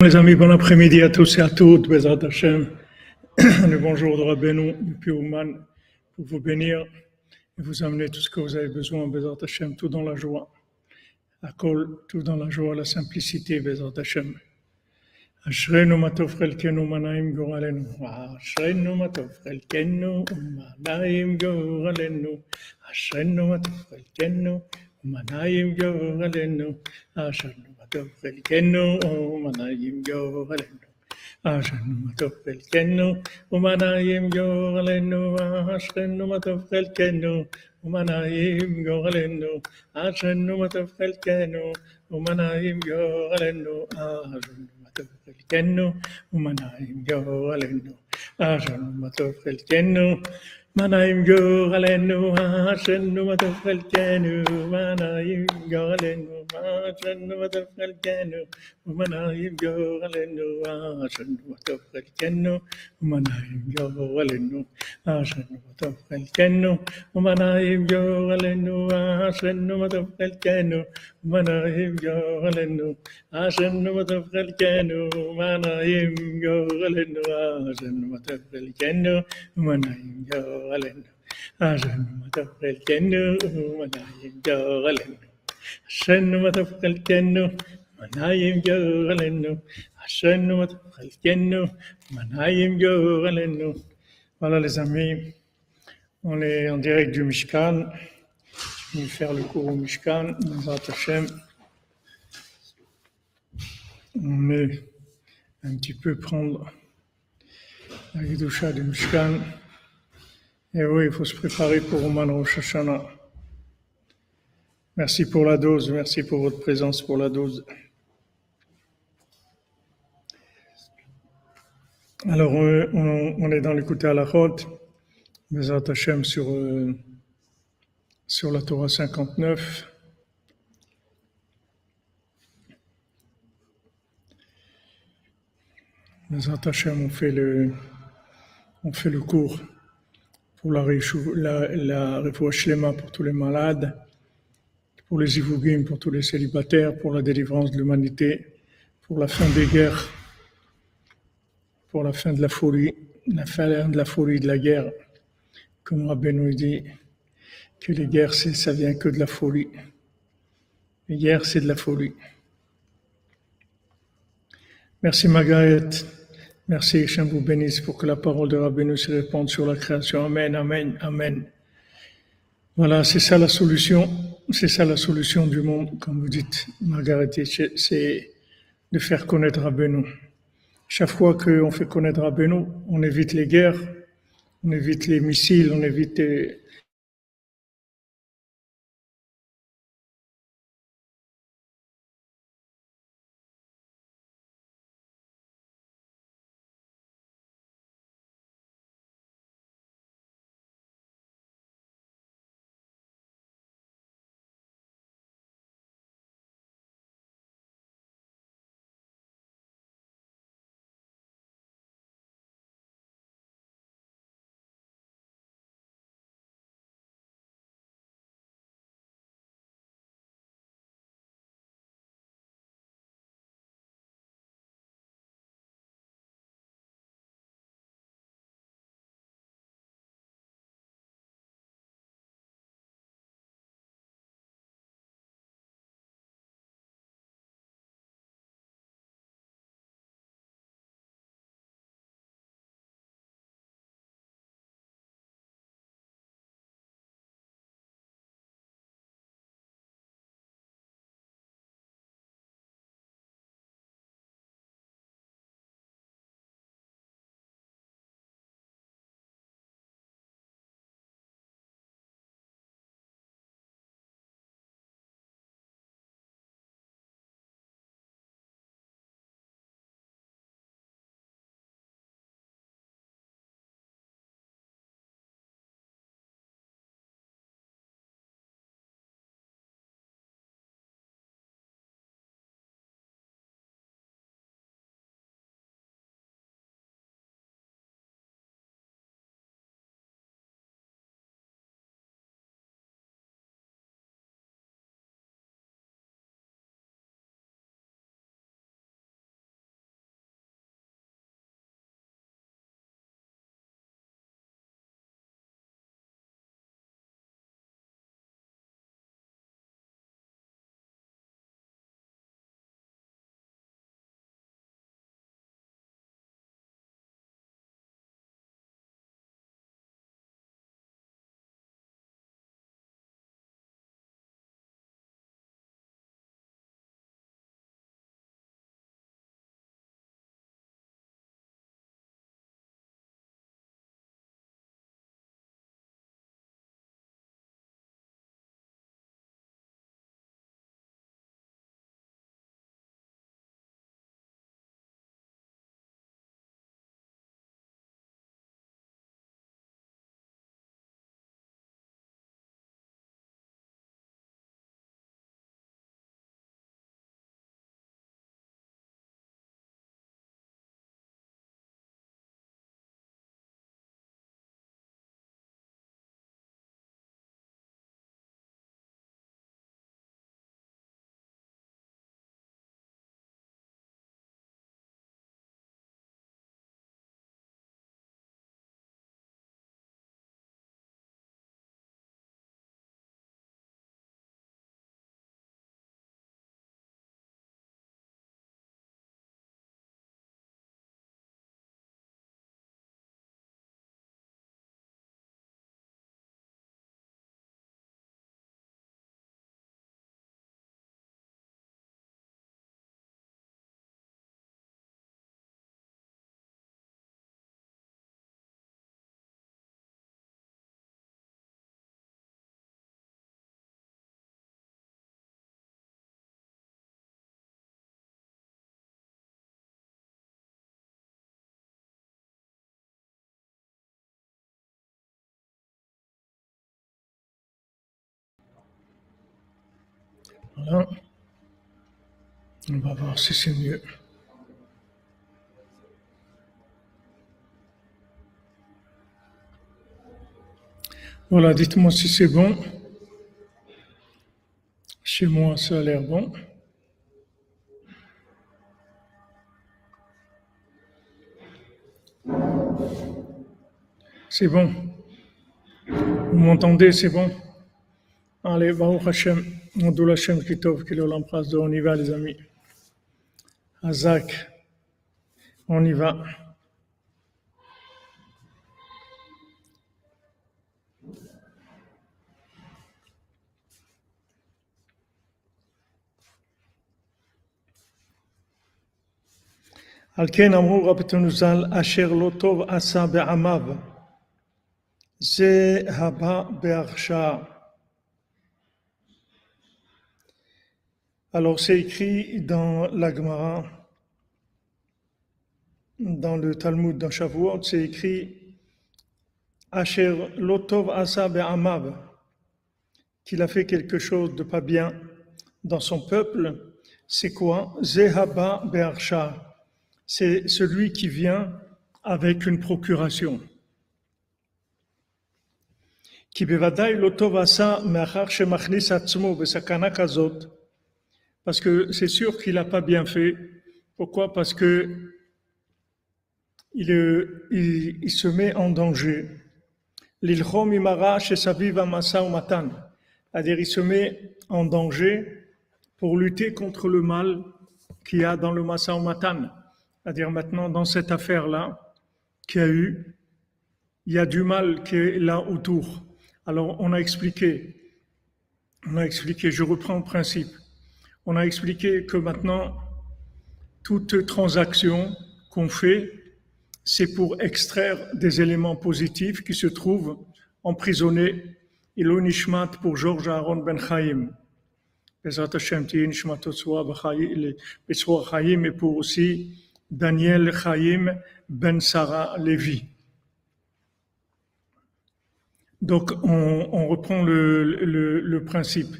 Les amis, bon après-midi à tous et à toutes, Bezat Hashem. Le bonjour de Rabbeinu depuis Ouman pour vous bénir et vous amener tout ce que vous avez besoin, Bezat Hashem, tout dans la joie. À Kol, tout dans la joie, la simplicité, Bezat Hashem. אשרינו מה טוב חלקנו ומנעים גורלנו, אשרינו מה טוב חלקנו ומנעים גורלנו, אשרינו מה טוב חלקנו ומנעים גורלנו, אשרינו توفل كنو ومنا يمجو غلنو. عشان ما توفل كنو ومنا يمجو غلنو. عشان ما توفل كنو ومنا يمجو غلنو. عشان ما توفل كنو ومنا يمجو غلنو. عشان ما توفل كنو ومنا يمجو غلنو. عشان ما توفل كنو منايم جو غلنو. عشان ما توفل كنو منايم جو غلنو. عشان وتبقى الجنة ومنايم جوا النو عشان وتبقى الجنة ومنايم جوا النو عشان وتبقى الجنة ومنايم جوا النو عشان وتبقى الجنة ومنايم جوا النو عشان وتبقى الجنة ومنايم جوا النو عشان وتبقى الجنة ومنايم جوا النو عشان وتبقى الجنة ومنايم جوا النو ونايم جوغلنا عشان ما تبقى الجنة ونايم جوغلنا Voilà les amis, on est en direct du Mishkan. Je vais faire le cours au Mishkan, Hashem. On est un petit peu prendre la Gidusha du Mishkan. Et oui, il faut se préparer pour Oman Rosh Hashanah. Merci pour la dose, merci pour votre présence pour la dose. Alors, on, est dans l'écouter à la route, Bezat Hashem sur, euh, sur la Torah 59. Bezat Hashem, on fait le, fait le cours pour la, la, la pour tous les malades, pour les Ivougim, pour tous les célibataires, pour la délivrance de l'humanité, pour la fin des guerres, pour la fin de la folie, la fin de la folie de la guerre. Comme Rabbi nous dit, que les guerres, ça vient que de la folie. Les guerres, c'est de la folie. Merci Margaret. Merci, je vous bénisse pour que la parole de Rabbi nous se répande sur la création. Amen, Amen, Amen. Voilà, c'est ça la solution. C'est ça la solution du monde, comme vous dites, Margaret, c'est de faire connaître Rabbeinu. Chaque fois qu'on fait connaître Rabbeinu, on évite les guerres, on évite les missiles, on évite Voilà. On va voir si c'est mieux. Voilà, dites-moi si c'est bon. Chez moi, ça a l'air bon. C'est bon. Vous m'entendez, c'est bon. Allez, Baruch Hashem, Modoul Hashem Kitov, qui l'embrasse, on y va les amis. Azak, on y va. על כן אמרו רבותינו ז"ל, אשר לא טוב עשה בעמיו, זה הבא בהרשעה. Alors c'est écrit dans la Gemara, dans le Talmud, dans Shavuot, c'est écrit Asher lotov asa be'amav, qu'il a fait quelque chose de pas bien dans son peuple, c'est quoi? Zehaba be'arsha, c'est celui qui vient avec une procuration. Parce que c'est sûr qu'il n'a pas bien fait. Pourquoi? Parce que il, il, se met en danger. C'est-à-dire, il se met en danger pour lutter contre le mal qu'il y a dans le Masa Matan. C'est-à-dire maintenant, dans cette affaire-là, qu'il y a eu, il y a du mal qui est là autour. Alors, on a expliqué, on a expliqué, je reprends le principe, on a expliqué que maintenant, toute transaction qu'on fait, c'est pour extraire des éléments positifs qui se trouvent emprisonnés. Et l'onishmat pour Georges Aaron Ben Chaim. Et pour aussi Daniel Chaim Ben Sarah Levi. Donc, on, reprend le, principe.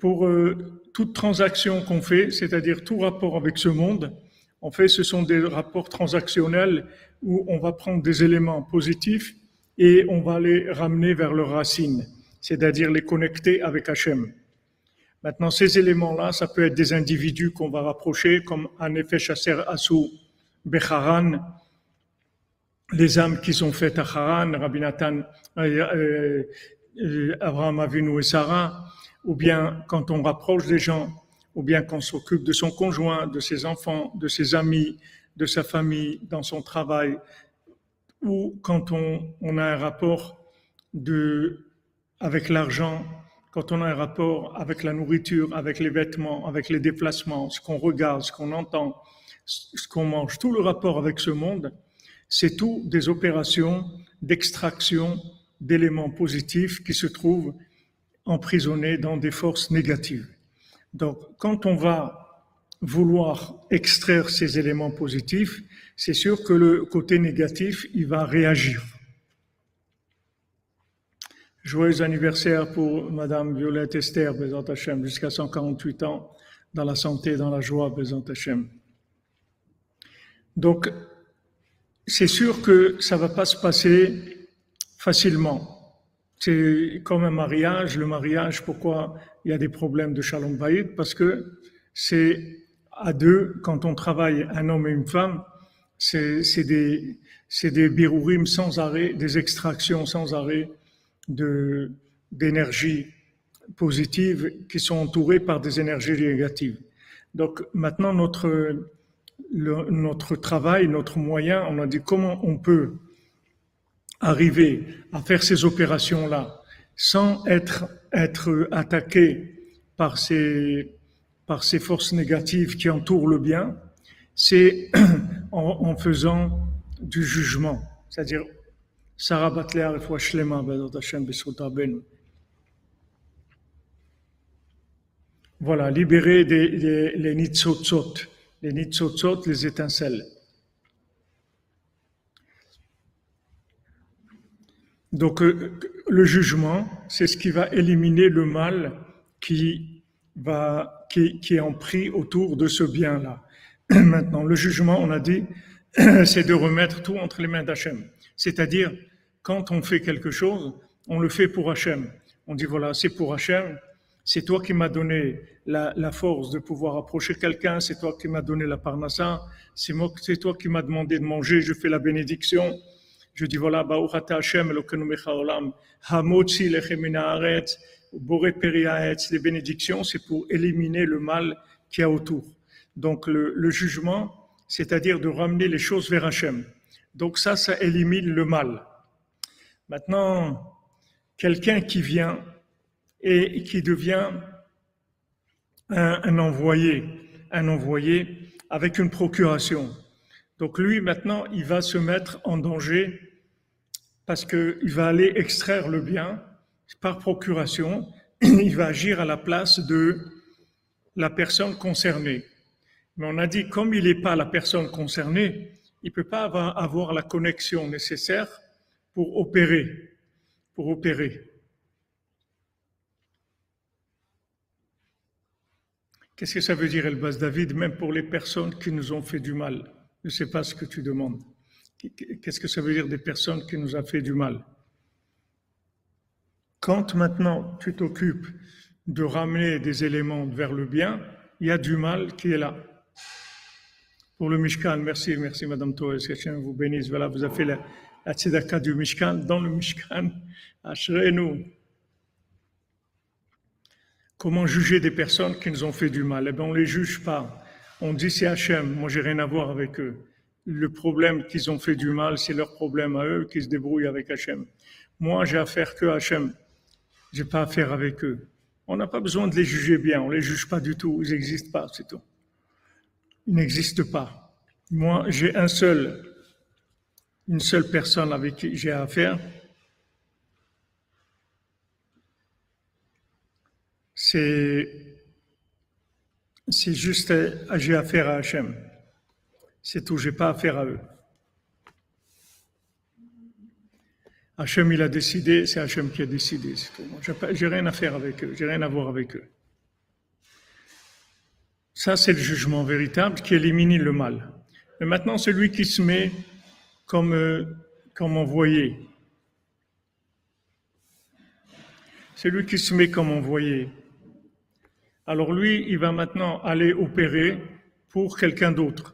Pour euh, toute transaction qu'on fait, c'est-à-dire tout rapport avec ce monde, en fait, ce sont des rapports transactionnels où on va prendre des éléments positifs et on va les ramener vers leurs racines, c'est-à-dire les connecter avec Hachem. Maintenant, ces éléments-là, ça peut être des individus qu'on va rapprocher, comme en effet Chasser Asou Becharan, les âmes qu'ils ont faites à Haran, Rabbi Nathan, euh, euh, Abraham Avinu et Sarah, ou bien quand on rapproche des gens, ou bien qu'on s'occupe de son conjoint, de ses enfants, de ses amis, de sa famille, dans son travail, ou quand on, a un rapport avec l'argent, quand on a un rapport avec la nourriture, avec les vêtements, avec les déplacements, ce qu'on regarde, ce qu'on entend, ce qu'on mange, tout le rapport avec ce monde, c'est tout des opérations d'extraction d'éléments positifs qui se trouvent emprisonnés dans des forces négatives. Donc, quand on va vouloir extraire ces éléments positifs, c'est sûr que le côté négatif, il va réagir. Joyeux anniversaire pour Madame Violette Esther, Bézant Hachem, jusqu'à 148 ans, dans la santé, dans la joie, Bézant Hachem. Donc, c'est sûr que ça va pas se passer facilement. C'est comme un mariage. Le mariage, pourquoi il y a des problèmes de shalom bayit? Parce que c'est à deux, quand on travaille un homme et une femme, c'est des, des birourim sans arrêt, des extractions sans arrêt d'énergie positive qui sont entourées par des énergies négatives. Donc maintenant, notre, notre travail, notre moyen, on a dit comment on peut arriver à faire ces opérations-là sans être, être attaqué par ces, par ces forces négatives qui entourent le bien, c'est en, en, faisant du jugement. C'est-à-dire, Sarah et ben, ben, Voilà, libérer des, des, les nitzotzot, les nitzotzot, les étincelles. Donc, euh, le jugement, c'est ce qui va éliminer le mal qui va, qui, qui est en prix autour de ce bien-là. Maintenant, le jugement, on a dit, c'est de remettre tout entre les mains d'Hachem. C'est-à-dire, quand on fait quelque chose, on le fait pour Hachem. On dit, voilà, c'est pour Hachem, c'est toi qui m'as donné la, la, force de pouvoir approcher quelqu'un, c'est toi qui m'as donné la parnassa, c'est c'est toi qui m'as demandé de manger, je fais la bénédiction. Je dis voilà, Hashem, Hamotzi les bénédictions, c'est pour éliminer le mal qui a autour. Donc le, jugement, c'est-à-dire de ramener les choses vers Hachem. Donc ça, ça élimine le mal. Maintenant, quelqu'un qui vient et qui devient un, envoyé, un envoyé avec une procuration. Donc lui, maintenant, il va se mettre en danger parce qu'il va aller extraire le bien par procuration, il va agir à la place de la personne concernée. Mais on a dit, comme il n'est pas la personne concernée, il ne peut pas avoir, la connexion nécessaire pour opérer, pour opérer. Qu'est-ce que ça veut dire, Elbas David, même pour les personnes qui nous ont fait du mal? Je ne sais pas ce que tu demandes. Qu'est-ce que ça veut dire des personnes qui nous ont fait du mal? Quand maintenant tu t'occupes de ramener des éléments vers le bien, il y a du mal qui est là. Pour le Mishkan, merci, merci Madame Torres, que vous bénisse. Voilà, vous avez fait la, la tzedaka du Mishkan, dans le Mishkan, nous Comment juger des personnes qui nous ont fait du mal? Eh bien, on ne les juge pas. On dit c'est Hachem, moi j'ai rien à voir avec eux. Le problème qu'ils ont fait du mal, c'est leur problème à eux, qui se débrouillent avec Hachem. Moi, j'ai affaire que à Hachem. J'ai pas affaire avec eux. On n'a pas besoin de les juger bien. On les juge pas du tout. Ils n'existent pas, c'est tout. Ils n'existent pas. Moi, j'ai un seul, une seule personne avec qui j'ai affaire, c'est c'est juste j'ai affaire à Hachem. C'est tout, j'ai pas affaire à eux. Hachem, il a décidé, c'est Hachem qui a décidé, c'est tout. J'ai rien à faire avec eux, j'ai rien à voir avec eux. Ça, c'est le jugement véritable qui élimine le mal. Mais maintenant, celui qui se met comme, euh, comme envoyé, celui qui se met comme envoyé, alors lui, il va maintenant aller opérer pour quelqu'un d'autre.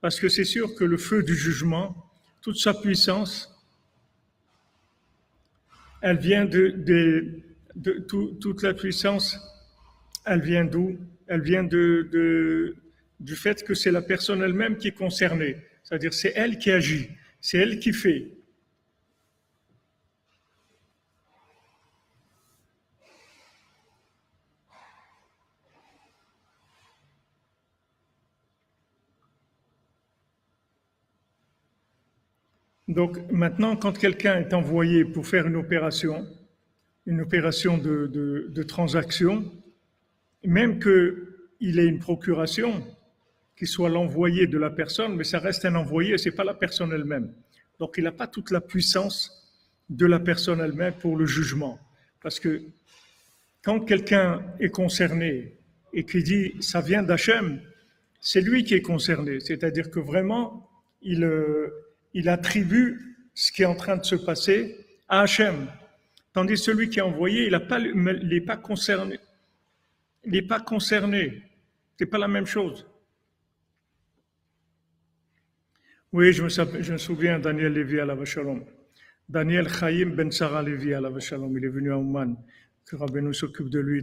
parce que c'est sûr que le feu du jugement, toute sa puissance, elle vient de, toute la puissance, elle vient d'où? Elle vient du fait que c'est la personne elle-même qui est concernée. C'est-à-dire c'est elle qui agit, c'est elle qui fait. Donc maintenant, quand quelqu'un est envoyé pour faire une opération, une opération de, transaction, même qu'il ait une procuration, qu'il soit l'envoyé de la personne, mais ça reste un envoyé, c'est pas la personne elle-même. Donc il n'a pas toute la puissance de la personne elle-même pour le jugement. Parce que quand quelqu'un est concerné et qui dit ça vient d'Hachem, c'est lui qui est concerné. C'est-à-dire que vraiment, il, euh, il attribue ce qui est en train de se passer à Hachem. Tandis celui qui est envoyé, il n'est pas, concerné. Il n'est pas concerné. C'est pas la même chose. Oui, je me, je me souviens Daniel Lévi à la Vachalom. Daniel Chaim Ben Sarah Lévi à la Vachalom, il est venu à Ouman, que Rabbeinu s'occupe de lui.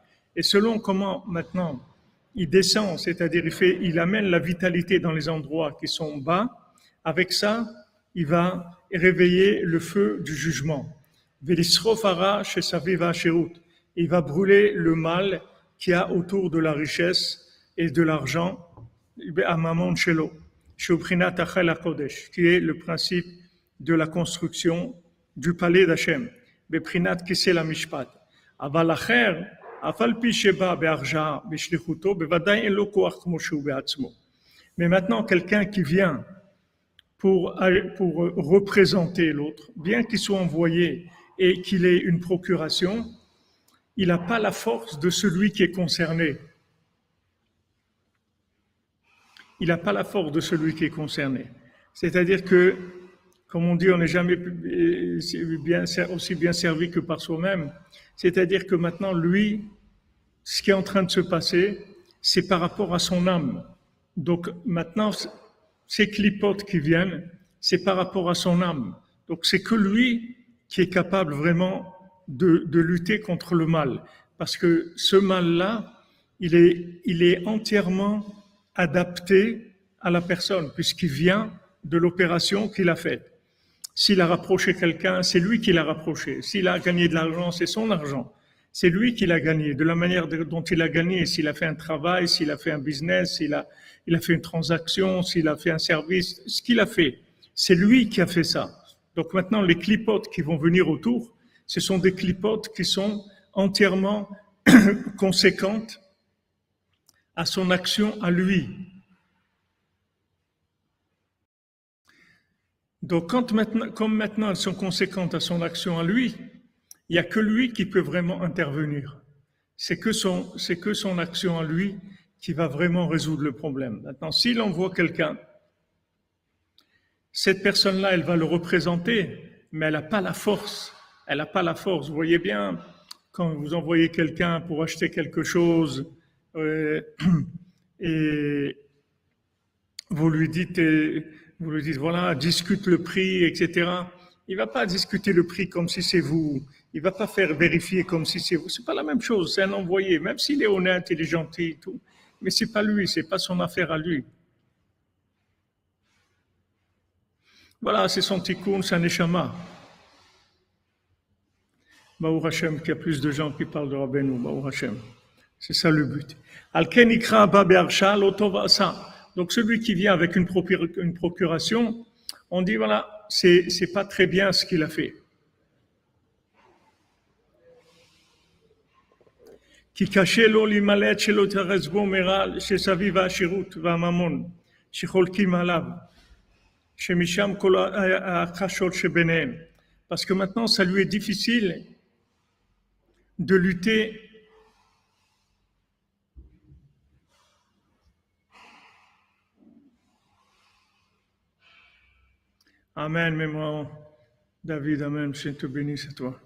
et selon comment maintenant il descend, c'est-à-dire il, amène la vitalité dans les endroits qui sont bas, avec ça, il va réveiller le feu du jugement. Il va brûler le mal qui a autour de la richesse et de l'argent, à Mamon Shelo, qui est le principe de la construction du palais d'Hachem. Beprinat la Mishpat. Avalacher, mais maintenant, quelqu'un qui vient pour, pour représenter l'autre, bien qu'il soit envoyé et qu'il ait une procuration, il n'a pas la force de celui qui est concerné. Il n'a pas la force de celui qui est concerné. C'est-à-dire que, comme on dit, on n'est jamais aussi bien servi que par soi-même. C'est-à-dire que maintenant, lui, ce qui est en train de se passer, c'est par rapport à son âme. Donc maintenant, ces clipotes qui viennent, c'est par rapport à son âme. Donc c'est que lui qui est capable vraiment de, lutter contre le mal. Parce que ce mal-là, il est entièrement adapté à la personne, puisqu'il vient de l'opération qu'il a faite. S'il a rapproché quelqu'un, c'est lui qui l'a rapproché. S'il a gagné de l'argent, c'est son argent. C'est lui qui l'a gagné. De la manière dont il a gagné, s'il a fait un travail, s'il a fait un business, s'il a, il a fait une transaction, s'il a fait un service, ce qu'il a fait, c'est lui qui a fait ça. Donc maintenant, les clipotes qui vont venir autour, ce sont des clipotes qui sont entièrement conséquentes à son action à lui. Donc, comme maintenant elles sont conséquentes à son action à lui, il n'y a que lui qui peut vraiment intervenir. C'est que son, action à lui qui va vraiment résoudre le problème. Maintenant, s'il envoie quelqu'un, cette personne-là, elle va le représenter, mais elle n'a pas la force. Elle n'a pas la force. Vous voyez bien, quand vous envoyez quelqu'un pour acheter quelque chose, euh, et vous lui dites, vous lui dites, voilà, discute le prix, etc. Il va pas discuter le prix comme si c'est vous. Il va pas faire vérifier comme si c'est vous. C'est pas la même chose. C'est un envoyé, même s'il est honnête, il est gentil et tout. Mais c'est pas lui, c'est pas son affaire à lui. Voilà, c'est son tikkun, c'est un échama. Hashem, qu'il y a plus de gens qui parlent de Rabbeinu, Baou Hashem. C'est ça le but. Al-Ken ikra ba ça. Donc celui qui vient avec une, procuration, on dit voilà, c'est c'est pas très bien ce qu'il a fait. כי קשה לו להימלט שלא תרץ בו מרע שסביב העשירות והממון שחולקים עליו, שמשם כל הקשות שביניהם. Parce que maintenant, ça lui est difficile de lutter Amen, mémoire. David, Amen. Je te bénisse à toi.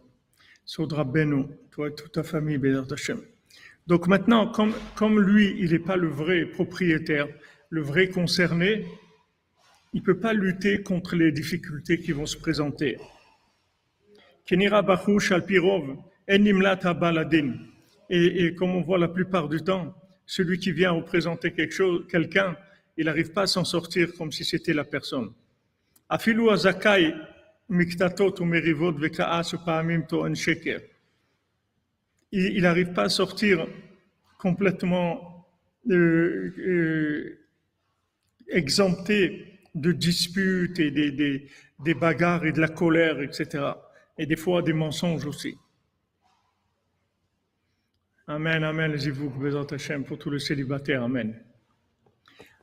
Sodra Beno, toi et toute ta famille, Bézard Hashem. Donc maintenant, comme, lui, il n'est pas le vrai propriétaire, le vrai concerné, il ne peut pas lutter contre les difficultés qui vont se présenter. Kenira Bachush Alpirov, Enimlat Baladin. Et, et comme on voit la plupart du temps, celui qui vient représenter quelque chose, quelqu'un, il n'arrive pas à s'en sortir comme si c'était la personne. אפילו הזכאי מקטטות ומריבות וכעס ופעמים טוען שקר. Il n'arrive pas à sortir complètement euh, euh, exempté de disputes et des, des, des bagarres et de la colère, etc. Et des fois des mensonges aussi. Amen, Amen, les Zivouk, Bezat Hashem, pour tous les célibataires, Amen.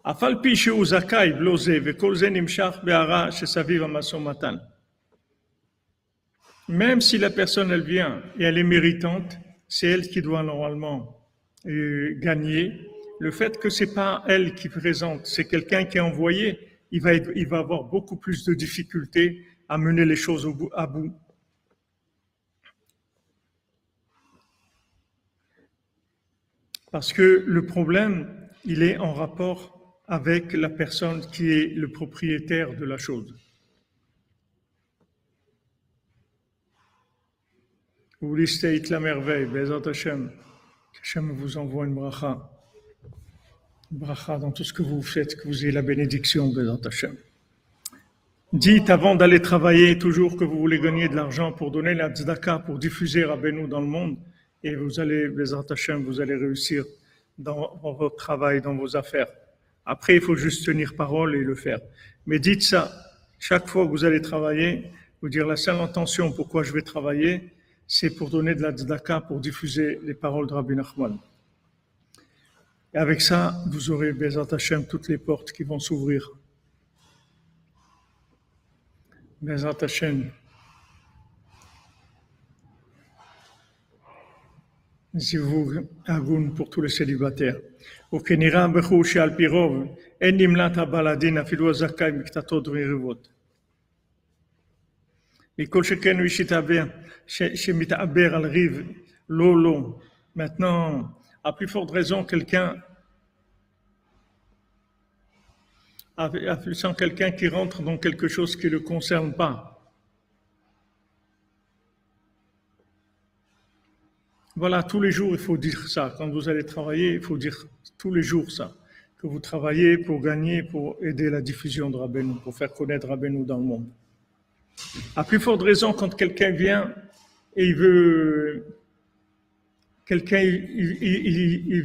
אף pi שהוא זכאי ולא זה, וכל זה נמשך בהערה שסביב המשא ומתן. Même si la personne, elle vient et elle est méritante, c'est elle qui doit normalement euh, gagner. Le fait que c'est pas elle qui présente, c'est quelqu'un qui est envoyé, il va, être- il va avoir beaucoup plus de difficultés à mener les choses au bout- à bout. Parce que le problème, il est en rapport avec la personne qui est le propriétaire de la chose. Vous listez la merveille, Bezat Hashem. Hashem vous envoie une bracha. Une bracha dans tout ce que vous faites, que vous ayez la bénédiction, Bezat Hashem. Dites avant d'aller travailler toujours que vous voulez gagner de l'argent pour donner la tzedaka, pour diffuser Rabbeinu dans le monde. Et vous allez, Bezat Hashem, vous allez réussir dans, dans votre travail, dans vos affaires. Après, il faut juste tenir parole et le faire. Mais dites ça. Chaque fois que vous allez travailler, vous dire la seule intention pourquoi je vais travailler, c'est pour donner de la tzedaka, pour diffuser les paroles de Rabbi Nachman. Et avec ça, vous aurez, Bezat Hashem, toutes les portes qui vont s'ouvrir. Bezat Hashem. Zivour Agoun pour tous les célibataires. וכנראה בחור שעל פי רוב אין נמלט הבעל הדין אפילו הזכאי מקטטות ויריבות. מכל שכן מי שהתעבר, ש- שמתעבר על ריב, לא לא. Maintenant, à plus forte raison, quelqu'un à à plus sans quelqu'un qui rentre dans quelque chose qui ne le concerne pas. Voilà, tous les jours, il faut dire ça. Quand vous allez travailler, il faut dire tous les jours ça. Que vous travaillez pour gagner, pour aider la diffusion de Rabbeinu, pour faire connaître Rabbeinu dans le monde. À plus forte raison, quand quelqu'un vient et il veut. Quelqu'un, il,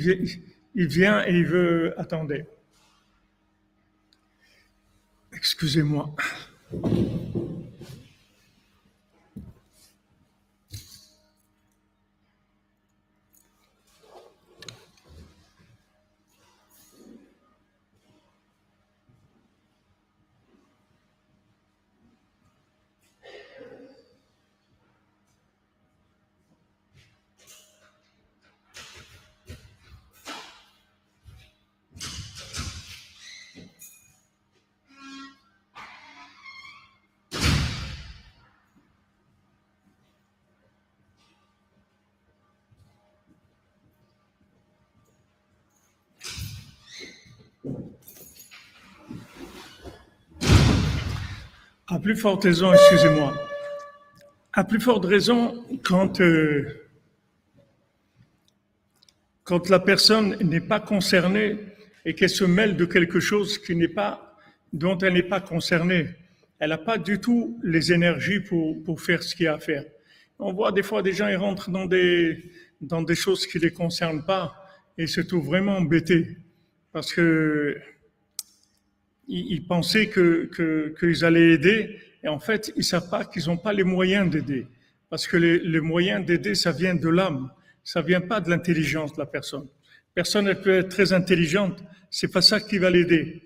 vient et il veut. Attendez. Excusez-moi. À plus forte raison, excusez-moi. À plus forte raison, quand, euh, quand la personne n'est pas concernée et qu'elle se mêle de quelque chose qui n'est pas, dont elle n'est pas concernée, elle n'a pas du tout les énergies pour, pour faire ce qu'il y a à faire. On voit des fois des gens, ils rentrent dans des, dans des choses qui ne les concernent pas et se trouvent vraiment embêtés parce que ils, pensaient qu'ils allaient aider, et en fait, ils savent pas qu'ils n'ont pas les moyens d'aider. Parce que les, moyens d'aider, ça vient de l'âme, ça vient pas de l'intelligence de la personne. Personne elle peut être très intelligente, c'est pas ça qui va l'aider.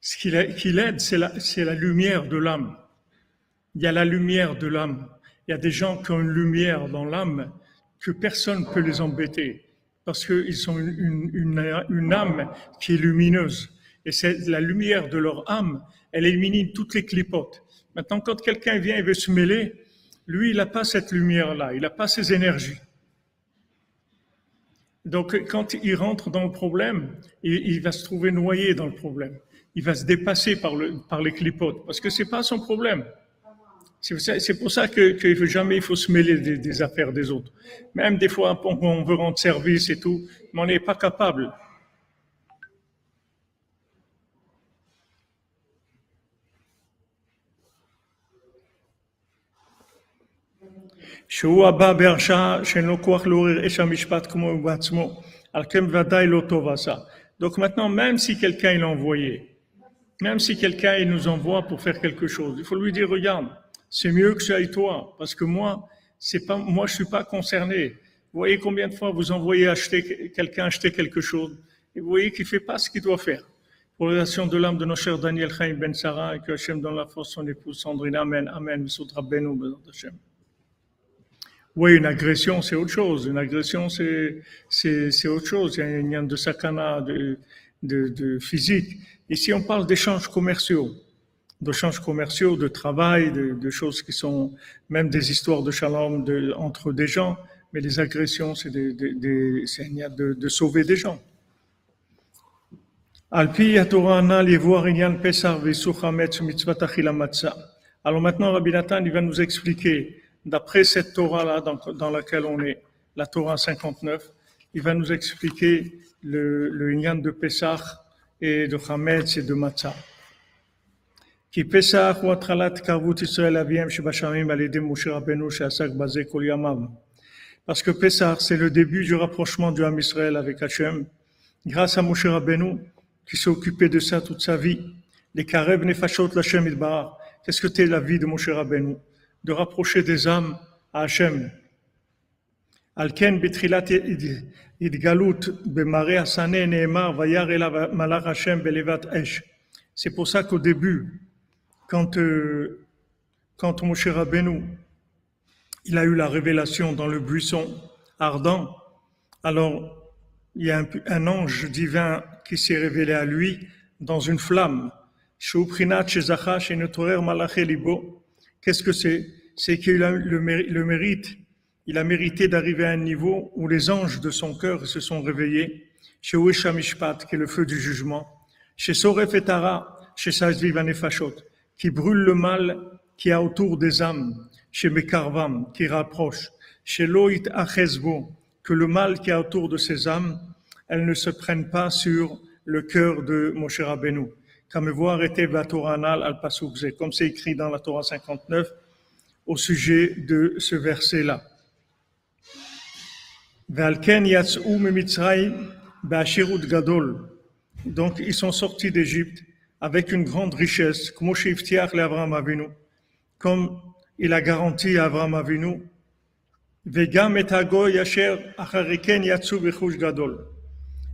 Ce qui l'a- qui l'aide, c'est la, lumière de l'âme. Il y a la lumière de l'âme. Il y a des gens qui ont une lumière dans l'âme que personne ne peut les embêter parce qu'ils ont une âme qui est lumineuse. Et c'est la lumière de leur âme, elle élimine toutes les clipotes. Maintenant, quand quelqu'un vient et veut se mêler, lui, il n'a pas cette lumière-là, il n'a pas ces énergies. Donc, quand il rentre dans le problème, il, va se trouver noyé dans le problème. Il va se dépasser par, le, par les clipotes, parce que c'est pas son problème. C'est pour ça que, que jamais il faut se mêler des, des affaires des autres. Même des fois, on veut rendre service et tout, mais on n'est pas capable. שהוא הבא בהרשעה שאין לו כוח לעורר אש המשפט כמו הוא בעצמו, על כן ודאי לא טוב עשה. Donc maintenant, même si quelqu'un il est envoyé, même si quelqu'un il nous envoie pour faire quelque chose, il faut lui dire regarde, c'est mieux que ça aille toi, parce que moi, c'est pas, moi je suis pas concerné. Vous voyez combien de fois vous envoyez acheter quelqu'un acheter quelque chose et vous voyez qu'il fait pas ce qu'il doit faire. Pour relation de l'âme de nos chers Daniel Chaim Ben Sarah et que Hachem donne la force son épouse Sandrine. Amen. Amen. Oui, une agression, c'est autre chose. Une agression, c'est, c'est, c'est autre chose. Il y a de sakana, de, de, de physique. Ici, on parle d'échanges commerciaux d'échanges commerciaux, de travail, de, de, choses qui sont même des histoires de shalom de, entre des gens, mais les agressions, c'est de, de, de, de sauver des gens. Alors maintenant, Rabbi Nathan, il va nous expliquer, d'après cette Torah-là dans, laquelle on est, la Torah 59, il va nous expliquer le, le de Pesach et de Hametz et de Matzah. Kol Yamav. Parce que Pesach, c'est le début du rapprochement du Ham Israël avec Hachem. Grâce à Moshe Rabbeinu, qui s'est occupé de ça toute sa vie. Les Karev Nefashot Lachem Idbar. Qu'est-ce que c'est la vie de Moshe Rabbeinu? De rapprocher des âmes à Hachem. Alken Betrilat Idgalut Bemare Asane Neemar Vayar Ela Malach Hashem Belevat Esh. C'est pour ça qu'au début, quand, euh, quand Moshe Rabbeinu, il a eu la révélation dans le buisson ardent, alors il y a un, ange divin qui s'est révélé à lui dans une flamme. Qu'est-ce que c'est? C'est qu'il a le, mérite, il a mérité d'arriver à un niveau où les anges de son cœur se sont réveillés, chez Mishpat, qui est le feu du jugement, chez Soref et chez Sazviv Anefashot, qui brûle le mal qui a autour des âmes, chez Mekarvam, qui rapproche, chez Loït Achezbo, que le mal qui a autour de ces âmes, elles ne se prennent pas sur le cœur de Moshe Rabbeinu. Comme c'est écrit dans la Torah 59 au sujet de ce verset-là. Donc ils sont sortis d'Égypte avec une grande richesse, comme il a garanti à Abraham Avinu,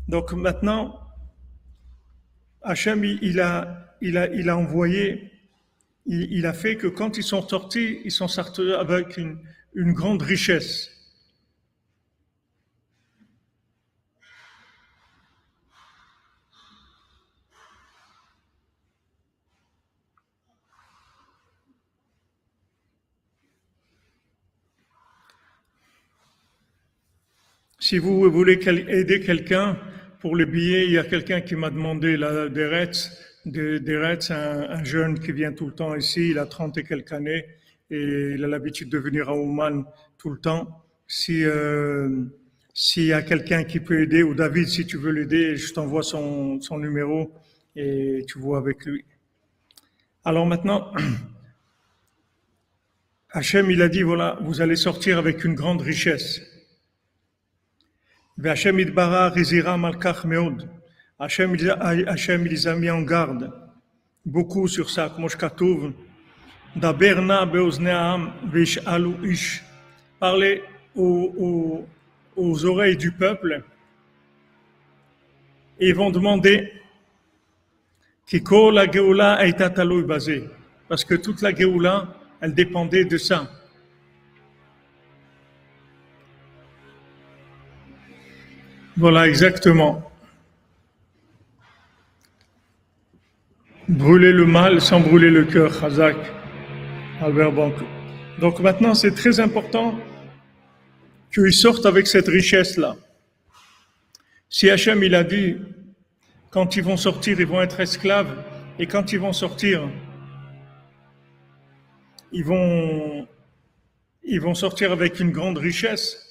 donc maintenant, Hachem, il a, il a, il a envoyé, il, a fait que quand ils sont sortis, ils sont sortis avec une grande richesse. Si vous voulez aider quelqu'un pour les billets, il y a quelqu'un qui m'a demandé la, des Reds, des, un, jeune qui vient tout le temps ici, il a 30 et quelques années et il a l'habitude de venir à Ouman tout le temps. Si euh, s'il y a quelqu'un qui peut aider, ou David, si tu veux l'aider, je t'envoie son, son numéro et tu vois avec lui. Alors maintenant, Hachem, il a dit, voilà, vous allez sortir avec une grande richesse. Hachem Idbara Riziram Malkach Meod. Hachem, Hachem, il les a mis en garde beaucoup sur ça, comme je Katouf. Daberna Beozneam Vish Alou Ish. Parlez aux, aux, aux oreilles du peuple et vont demander Kiko la Geoula est basé. Parce que toute la Geoula, elle dépendait de ça. Voilà, exactement. Brûler le mal sans brûler le cœur, Hazak, Albert Banco. Donc maintenant, c'est très important qu'ils sortent avec cette richesse-là. Si Hachem, il a dit, quand ils vont sortir, ils vont être esclaves, et quand ils vont sortir, ils vont, ils vont sortir avec une grande richesse.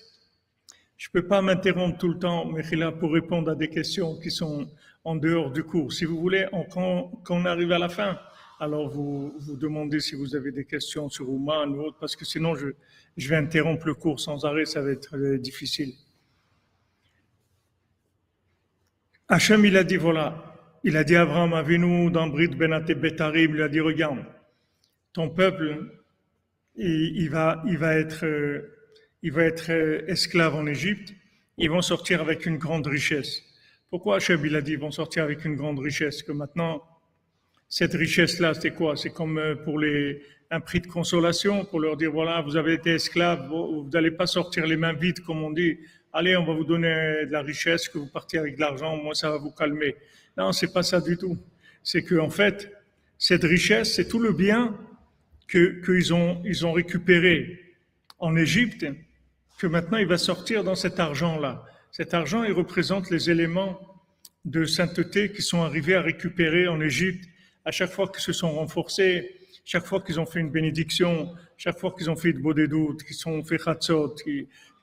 Je ne peux pas m'interrompre tout le temps, Mechila, pour répondre à des questions qui sont en dehors du cours. Si vous voulez, quand, on arrive à la fin, alors vous vous demandez si vous avez des questions sur Ouman ou autre, parce que sinon je, je vais interrompre le cours sans arrêt, ça va être euh, difficile. Hachem, il a dit, voilà, il a dit à Abraham Avinu dans Brit Benate Betarim, il a dit, regarde, ton peuple, il, va, il va être... Euh, il va être euh, esclave en Égypte, ils vont sortir avec une grande richesse. Pourquoi Hachem, il a dit, ils vont sortir avec une grande richesse? Que maintenant, cette richesse-là, c'est quoi? C'est comme euh, pour les, un prix de consolation, pour leur dire, voilà, vous avez été esclave, vous n'allez pas sortir les mains vides, comme on dit. Allez, on va vous donner de la richesse, que vous partiez avec de l'argent, moi, ça va vous calmer. Non, c'est pas ça du tout. C'est que, en fait, cette richesse, c'est tout le bien que qu'ils ont ils ont récupéré en Égypte, que maintenant il va sortir dans cet argent-là. Cet argent, il représente les éléments de sainteté qui sont arrivés à récupérer en Égypte à chaque fois qu'ils se sont renforcés, chaque fois qu'ils ont fait une bénédiction, chaque fois qu'ils ont fait de beaux doutes, qu'ils ont fait chatzot,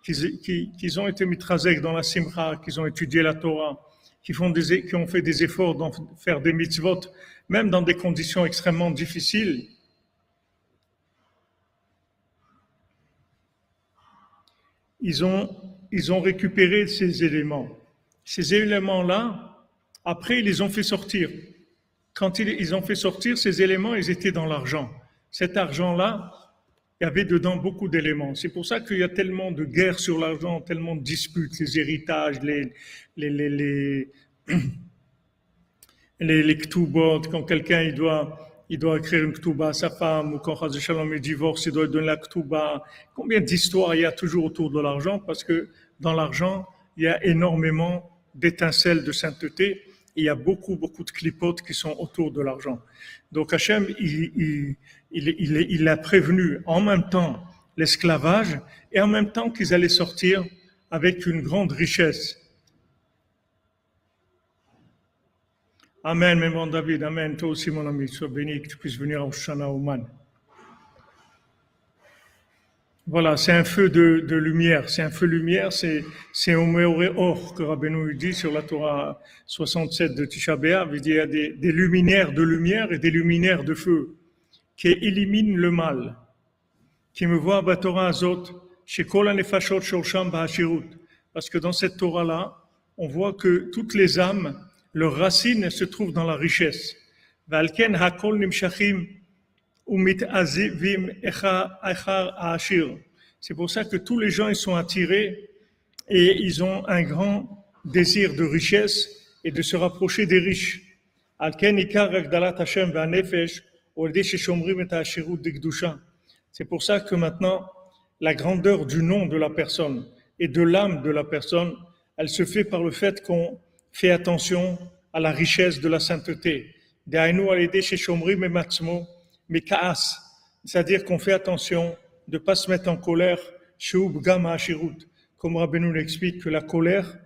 qu'ils ont été mitrazek dans la simra, qu'ils ont étudié la Torah, qui, font des, qui ont fait des efforts d'en faire des mitzvot, même dans des conditions extrêmement difficiles, ils ont, ils ont récupéré ces éléments. Ces éléments-là, après, ils les ont fait sortir. Quand ils, ont fait sortir ces éléments, ils étaient dans l'argent. Cet argent-là, il y avait dedans beaucoup d'éléments. C'est pour ça qu'il y a tellement de guerres sur l'argent, tellement de disputes, les héritages, les, les, les, les, les, les quand quelqu'un il doit il doit écrire une ktouba à sa femme, ou quand Shalom est divorce, il doit donner la ktouba. Combien d'histoires il y a toujours autour de l'argent? Parce que dans l'argent, il y a énormément d'étincelles de sainteté. il y a beaucoup, beaucoup de clipotes qui sont autour de l'argent. Donc Hachem, il, il, il, il a prévenu en même temps l'esclavage et en même temps qu'ils allaient sortir avec une grande richesse. Amen, mon David. Amen. Toi aussi, mon ami, sois béni que tu puisses venir au Shana Oman. Voilà, c'est un feu de, de lumière. C'est un feu lumière. C'est, c'est Or que Rabbeinu dit sur la Torah 67 de Tisha B'Av. Il dit il y a des, luminaires de lumière et des luminaires de feu qui éliminent le mal. Qui me voient, Torah Azot, chez Kol Nefashot Shorsham Parce que dans cette Torah-là, on voit que toutes les âmes leur racine se trouve dans la richesse. C'est pour ça que tous les gens ils sont attirés et ils ont un grand désir de richesse et de se rapprocher des riches. C'est pour ça que maintenant, la grandeur du nom de la personne et de l'âme de la personne, elle se fait par le fait qu'on fait attention à la richesse de la sainteté. C'est-à-dire qu'on fait attention de ne pas se mettre en colère, comme Rabbeinu l'explique que la colère,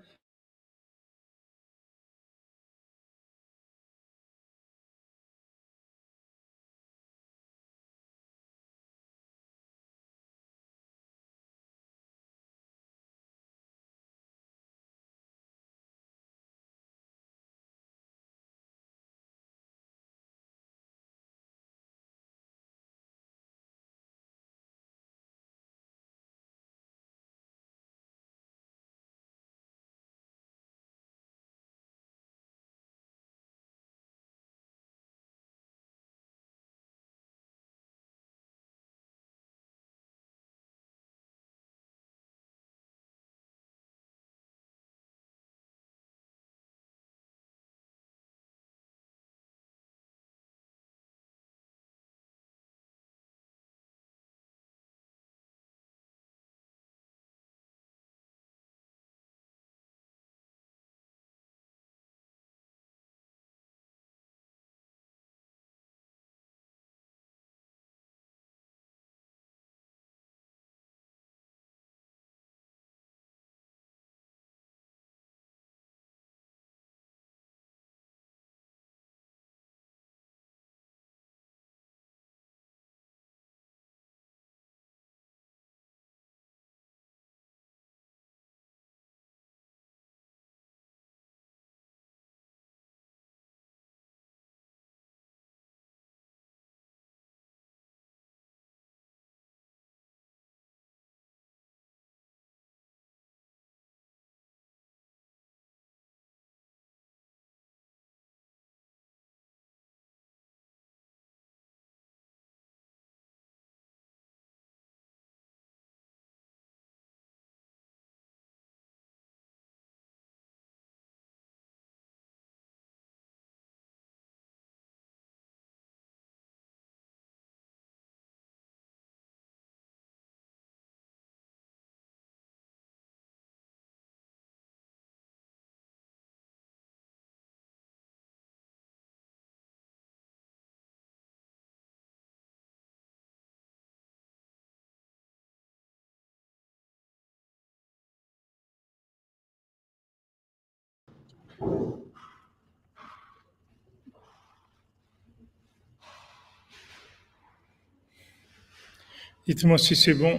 Dites-moi si c'est bon.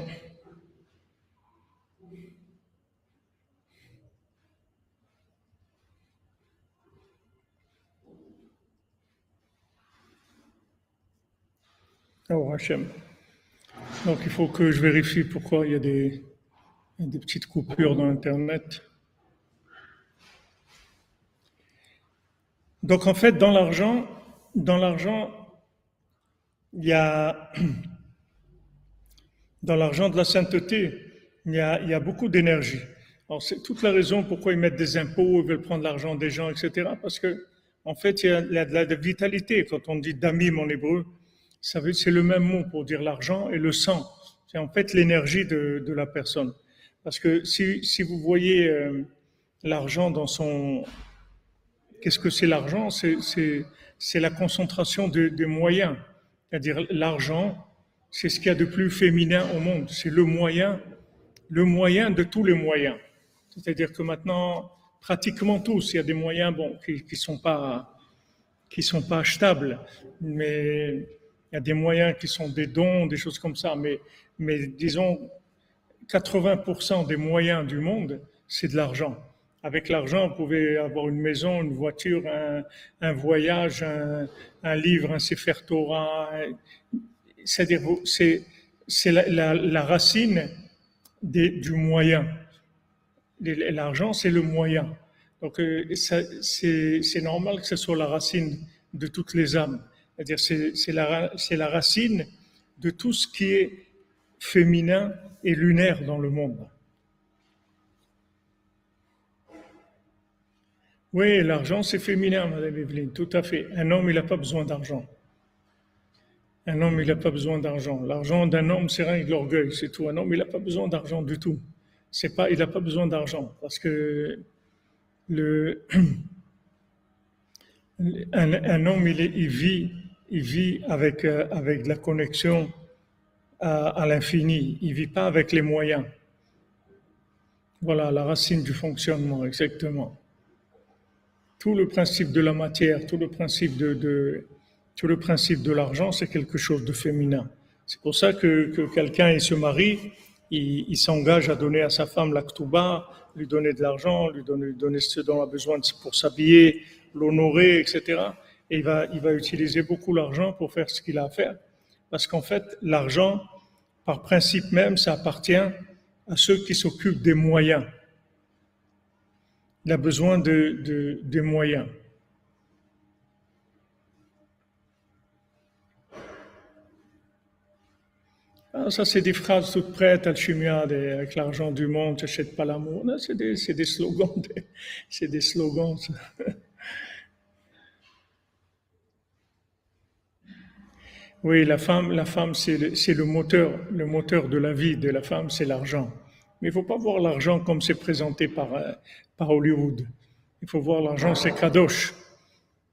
Oh Hachem. Donc il faut que je vérifie pourquoi il y a des, des petites coupures dans Internet. Donc en fait, dans l'argent, dans l'argent, il y a dans l'argent de la sainteté, il y a, beaucoup d'énergie. Alors c'est toute la raison pourquoi ils mettent des impôts, ils veulent prendre l'argent des gens, etc. Parce que en fait, il y a, de la vitalité. Quand on dit damim en hébreu, c'est le même mot pour dire l'argent et le sang. C'est en fait l'énergie de, la personne. Parce que si, vous voyez euh, l'argent dans son... Qu'est-ce que c'est l'argent? C'est la concentration des moyens. C'est-à-dire l'argent, c'est ce qu'il y a de plus féminin au monde. C'est le moyen, le moyen de tous les moyens. C'est-à-dire que maintenant, pratiquement tous, il y a des moyens qui ne sont, pas, sont pas achetables, mais il y a des moyens qui sont des dons, des choses comme ça. Mais, mais disons, 80% des moyens du monde, c'est de l'argent. Avec l'argent, vous pouvez avoir une maison, une voiture, un, voyage, un, livre, un Sefer Torah, c'est-à-dire c'est la, racine du moyen. L'argent, c'est le moyen. Donc euh, c'est normal que ce soit la racine de toutes les âmes. C'est-à-dire c'est la racine de tout ce qui est féminin et lunaire dans le monde. Oui, l'argent, c'est féminin, Madame Evelyne, tout à fait. Un homme, il n'a pas besoin d'argent. Un homme, il n'a pas besoin d'argent. L'argent d'un homme, c'est rien de l'orgueil, c'est tout. Un homme, il n'a pas besoin d'argent du tout. C'est pas, il n'a pas besoin d'argent parce que le, un, homme, il, vit, il vit avec, euh, avec la connexion à, à l'infini. Il vit pas avec les moyens. Voilà la racine du fonctionnement, exactement. Tout le principe de la matière, tout le principe de tout le principe de l'argent, c'est quelque chose de féminin. C'est pour ça que, quelqu'un, il se marie, il, s'engage à donner à sa femme l'actuba, lui donner de l'argent, lui donner, donner ce dont elle a besoin pour s'habiller, l'honorer, etc. Et il va, il va utiliser beaucoup l'argent pour faire ce qu'il a à faire. Parce qu'en fait, l'argent, par principe même, ça appartient à ceux qui s'occupent des moyens. Il a besoin de, des moyens. Ah, ça, c'est des phrases toutes prêtes, alchimiade, avec l'argent du monde, n'achètes pas l'amour. C'est des, des, slogans. Des. Oui, la femme, la femme c'est le moteur de la vie de la femme, c'est l'argent. Mais il ne faut pas voir l'argent comme c'est présenté par, euh, par Hollywood. Il faut voir l'argent, c'est kadosh.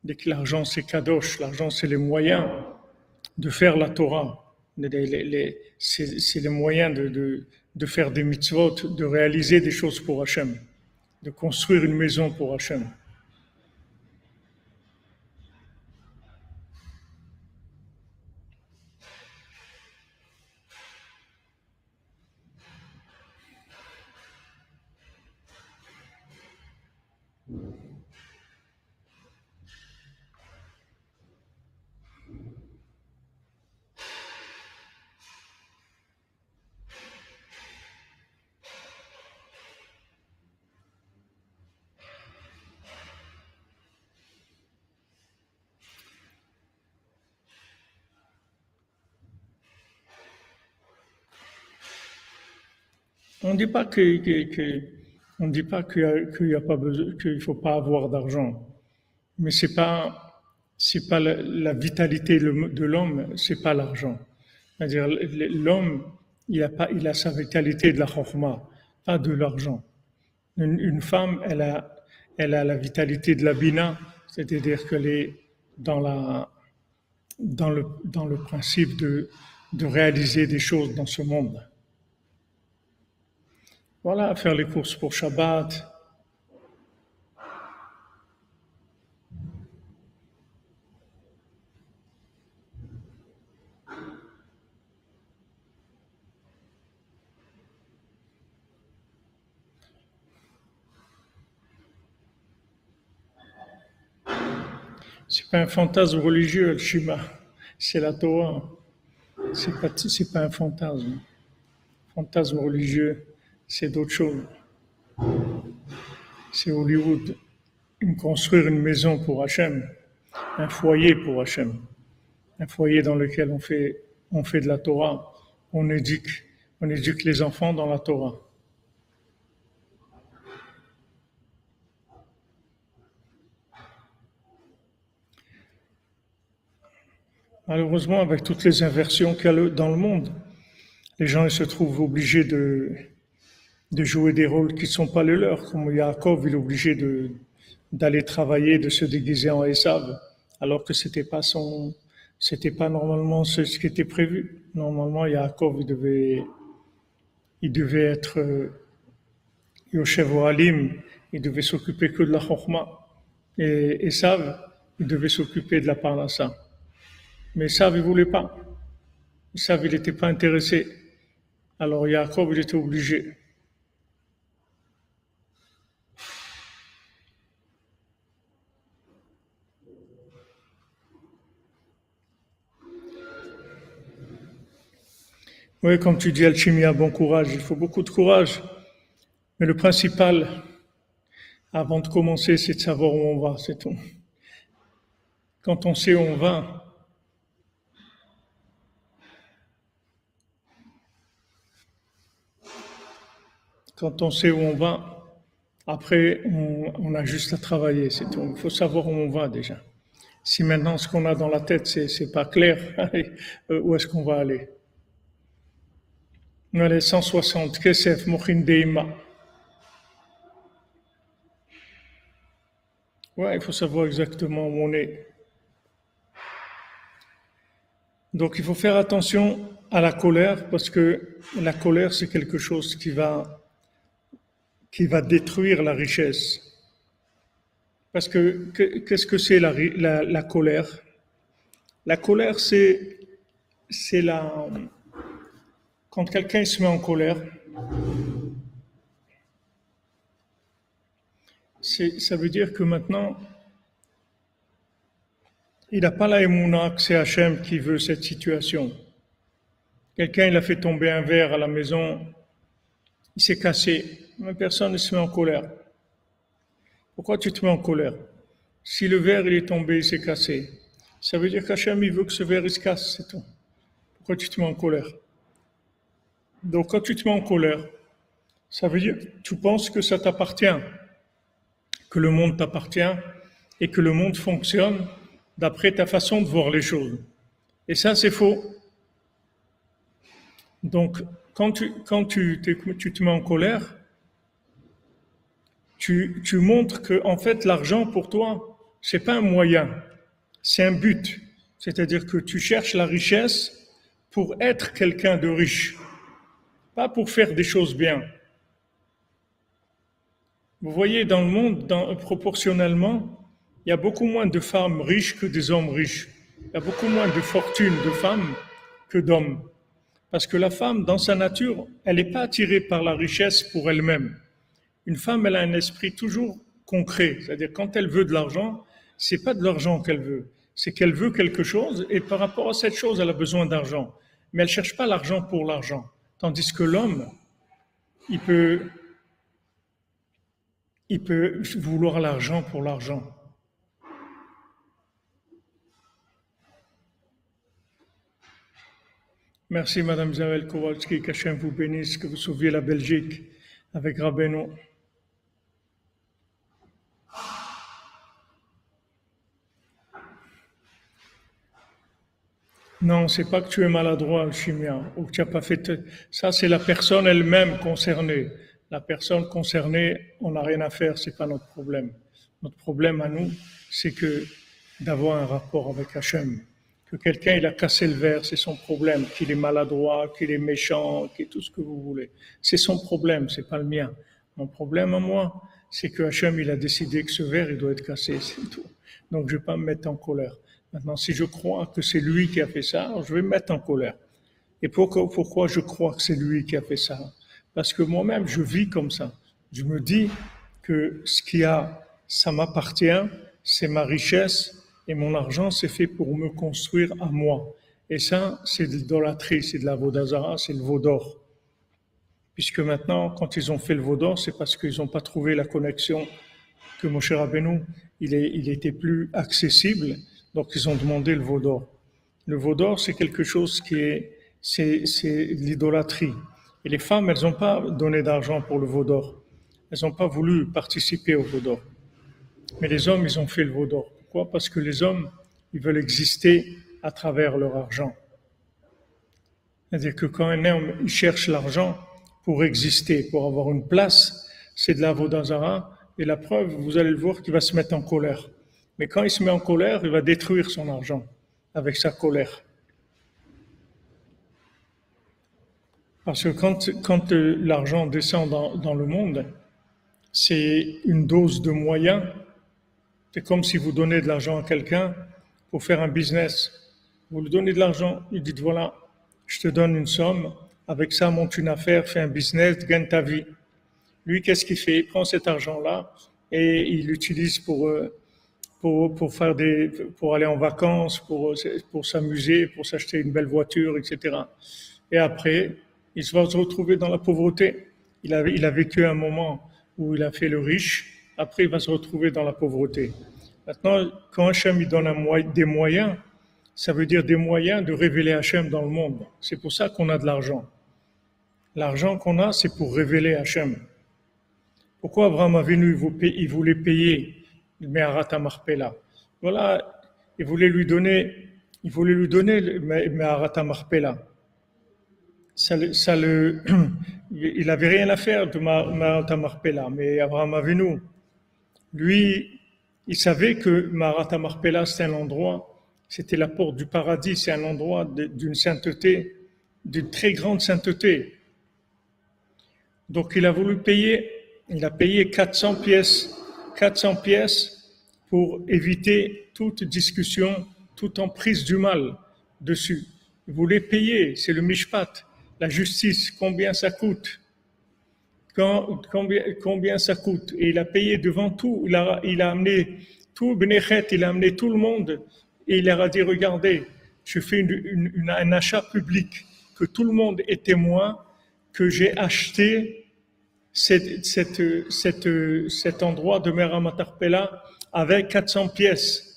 Dès que l'argent, c'est kadosh, l'argent, c'est les moyens de faire la Torah c'est les moyens de, de, faire des mitzvot, de réaliser des choses pour Hachem, de construire une maison pour Hachem. On ne dit pas qu'il dit pas qu'il qu'il faut pas avoir d'argent, mais c'est pas c'est pas la, vitalité de l'homme, c'est pas l'argent. C'est-à-dire l'homme, il a pas, il a sa vitalité de la chorma, pas de l'argent. Une, femme, elle a, elle a la vitalité de la bina, c'est-à-dire qu'elle est dans la, dans le, dans le principe de, de réaliser des choses dans ce monde. Voilà, faire les courses pour Shabbat. C'est pas un fantasme religieux, le Shima. C'est la Torah. C'est pas, pas un fantasme. Fantasme religieux c'est d'autres choses. C'est Hollywood. Construire une maison pour Hachem, un foyer pour Hachem, un foyer dans lequel on fait, de la Torah, on éduque, on éduque les enfants dans la Torah. Malheureusement, avec toutes les inversions qu'il y a dans le monde, les gens se trouvent obligés de, de jouer des rôles qui ne sont pas les leurs. Comme Yaakov, il est obligé de, d'aller travailler, de se déguiser en Esav, alors que c'était pas son, c'était pas normalement ce, qui était prévu. Normalement, Yaakov, il devait, il devait être euh, Yoshev Alim, il devait s'occuper que de la Chorma. Et Esav, il devait s'occuper de la Parnassa. Mais Esav, il voulait pas. Esav, il n'était pas intéressé. Alors Yaakov, il était obligé. Oui, comme tu dis, Alchimia, bon courage. Il faut beaucoup de courage. Mais le principal, avant de commencer, c'est de savoir où on va, c'est tout. Quand on sait où on va, quand on sait où on va, après, on, a juste à travailler, c'est tout. Il faut savoir où on va déjà. Si maintenant ce qu'on a dans la tête, c'est pas clair, euh, où est-ce qu'on va aller? Les 160, Kesef Mochin Deima. Ouais, il faut savoir exactement où on est. Donc il faut faire attention à la colère parce que la colère c'est quelque chose qui va qui va détruire la richesse. Parce que qu'est-ce que c'est la, la, la colère? La colère c'est c'est la quand quelqu'un se met en colère, ça veut dire que maintenant, il n'a pas la émouna que c'est Hachem qui veut cette situation. Quelqu'un, il a fait tomber un verre à la maison, il s'est cassé. Même personne ne se met en colère. Pourquoi tu te mets en colère? Si le verre il est tombé, il s'est cassé, ça veut dire qu'Hachem il veut que ce verre se casse, c'est tout. Pourquoi tu te mets en colère? Donc quand tu te mets en colère, ça veut dire tu penses que ça t'appartient, que le monde t'appartient et que le monde fonctionne d'après ta façon de voir les choses. Et ça, c'est faux. Donc, quand tu, quand te mets en colère, tu, tu montres que, en fait, l'argent pour toi, c'est pas un moyen, c'est un but. C'est-à-dire que tu cherches la richesse pour être quelqu'un de riche pas pour faire des choses bien. Vous voyez, dans le monde, proportionnellement, il y a beaucoup moins de femmes riches que des hommes riches. Il y a beaucoup moins de fortune de femmes que d'hommes. Parce que la femme, dans sa nature, elle n'est pas attirée par la richesse pour elle-même. Une femme, elle a un esprit toujours concret. C'est-à-dire, quand elle veut de l'argent, c'est pas de l'argent qu'elle veut. C'est qu'elle veut quelque chose et par rapport à cette chose, elle a besoin d'argent. Mais elle cherche pas l'argent pour l'argent. Tandis que l'homme, il peut, il peut vouloir l'argent pour l'argent. Merci Madame Zawel Kowalski, qu'Hachem vous bénisse, que vous sauviez la Belgique avec Rabbeinu. Non, c'est pas que tu es maladroit, chimien, ou que tu n'as pas fait. Ça, c'est la personne elle-même concernée. La personne concernée, on n'a rien à faire, c'est pas notre problème. Notre problème à nous, c'est que d'avoir un rapport avec Hachem. Que quelqu'un il a cassé le verre, c'est son problème. Qu'il est maladroit, qu'il est méchant, qu'il est tout ce que vous voulez. C'est son problème, c'est pas le mien. Mon problème à moi, c'est que Hachem il a décidé que ce verre il doit être cassé, c'est tout. Donc je vais pas me mettre en colère. Maintenant, si je crois que c'est lui qui a fait ça, je vais me mettre en colère. Et pourquoi, je crois que c'est lui qui a fait ça? Parce que moi-même, je vis comme ça. Je me dis que ce qui a, ça m'appartient, c'est ma richesse, et mon argent, c'est fait pour me construire à moi. Et ça, c'est de l'idolâtrie, c'est de la vaudazara, c'est le veau d'or. Puisque maintenant, quand ils ont fait le veau d'or, c'est parce qu'ils n'ont pas trouvé la connexion que Moshe Rabbeinu, il, il était plus accessible, donc ils ont demandé le veau d'or. Le veau d'or, c'est quelque chose qui est, c'est, l'idolâtrie. Et les femmes, elles n'ont pas donné d'argent pour le veau d'or. Elles n'ont pas voulu participer au veau d'or. Mais les hommes, ils ont fait le veau d'or. Pourquoi? Parce que les hommes, ils veulent exister à travers leur argent. C'est-à-dire que quand un homme cherche l'argent pour exister, pour avoir une place, c'est de la vodazara. Et la preuve, vous allez le voir qu'il va se mettre en colère. Mais quand il se met en colère, il va détruire son argent avec sa colère. Parce que quand, euh, l'argent descend dans, le monde, c'est une dose de moyens. C'est comme si vous donnez de l'argent à quelqu'un pour faire un business. Vous lui donnez de l'argent, il dit voilà, je te donne une somme, avec ça monte une affaire, fais un business, gagne ta vie. Lui, qu'est-ce qu'il fait? Il prend cet argent-là et il l'utilise pour, euh, pour, pour, faire des, pour aller en vacances, pour, pour s'amuser, pour s'acheter une belle voiture, etc. Et après, il va se retrouver dans la pauvreté. Il a, il a vécu un moment où il a fait le riche, après il va se retrouver dans la pauvreté. Maintenant, quand Hachem il donne un, des moyens, ça veut dire des moyens de révéler Hachem dans le monde. C'est pour ça qu'on a de l'argent. L'argent qu'on a, c'est pour révéler Hachem. Pourquoi Abraham a venu, il voulait payer le Meharat Marpella Voilà, il voulait lui donner, il voulait lui donner le Meharat Marpella ça, ça il n'avait rien à faire de Marata Marpella, mais Abraham Avinu, lui, il savait que Marata Marpella, c'est un endroit, c'était la porte du paradis, c'est un endroit d'une sainteté, d'une très grande sainteté. Donc il a voulu payer, il a payé 400 pièces, 400 pièces pour éviter toute discussion, toute emprise du mal dessus. Il voulait payer, c'est le mishpat la justice, combien ça coûte? Combien, combien ça coûte? Et il a payé devant tout, il a, il a amené tout Benechet, il a amené tout le monde et il leur a dit, regardez, je fais un achat public, que tout le monde est témoin que j'ai acheté cette, cet endroit de Meramatarpela avec 400 pièces.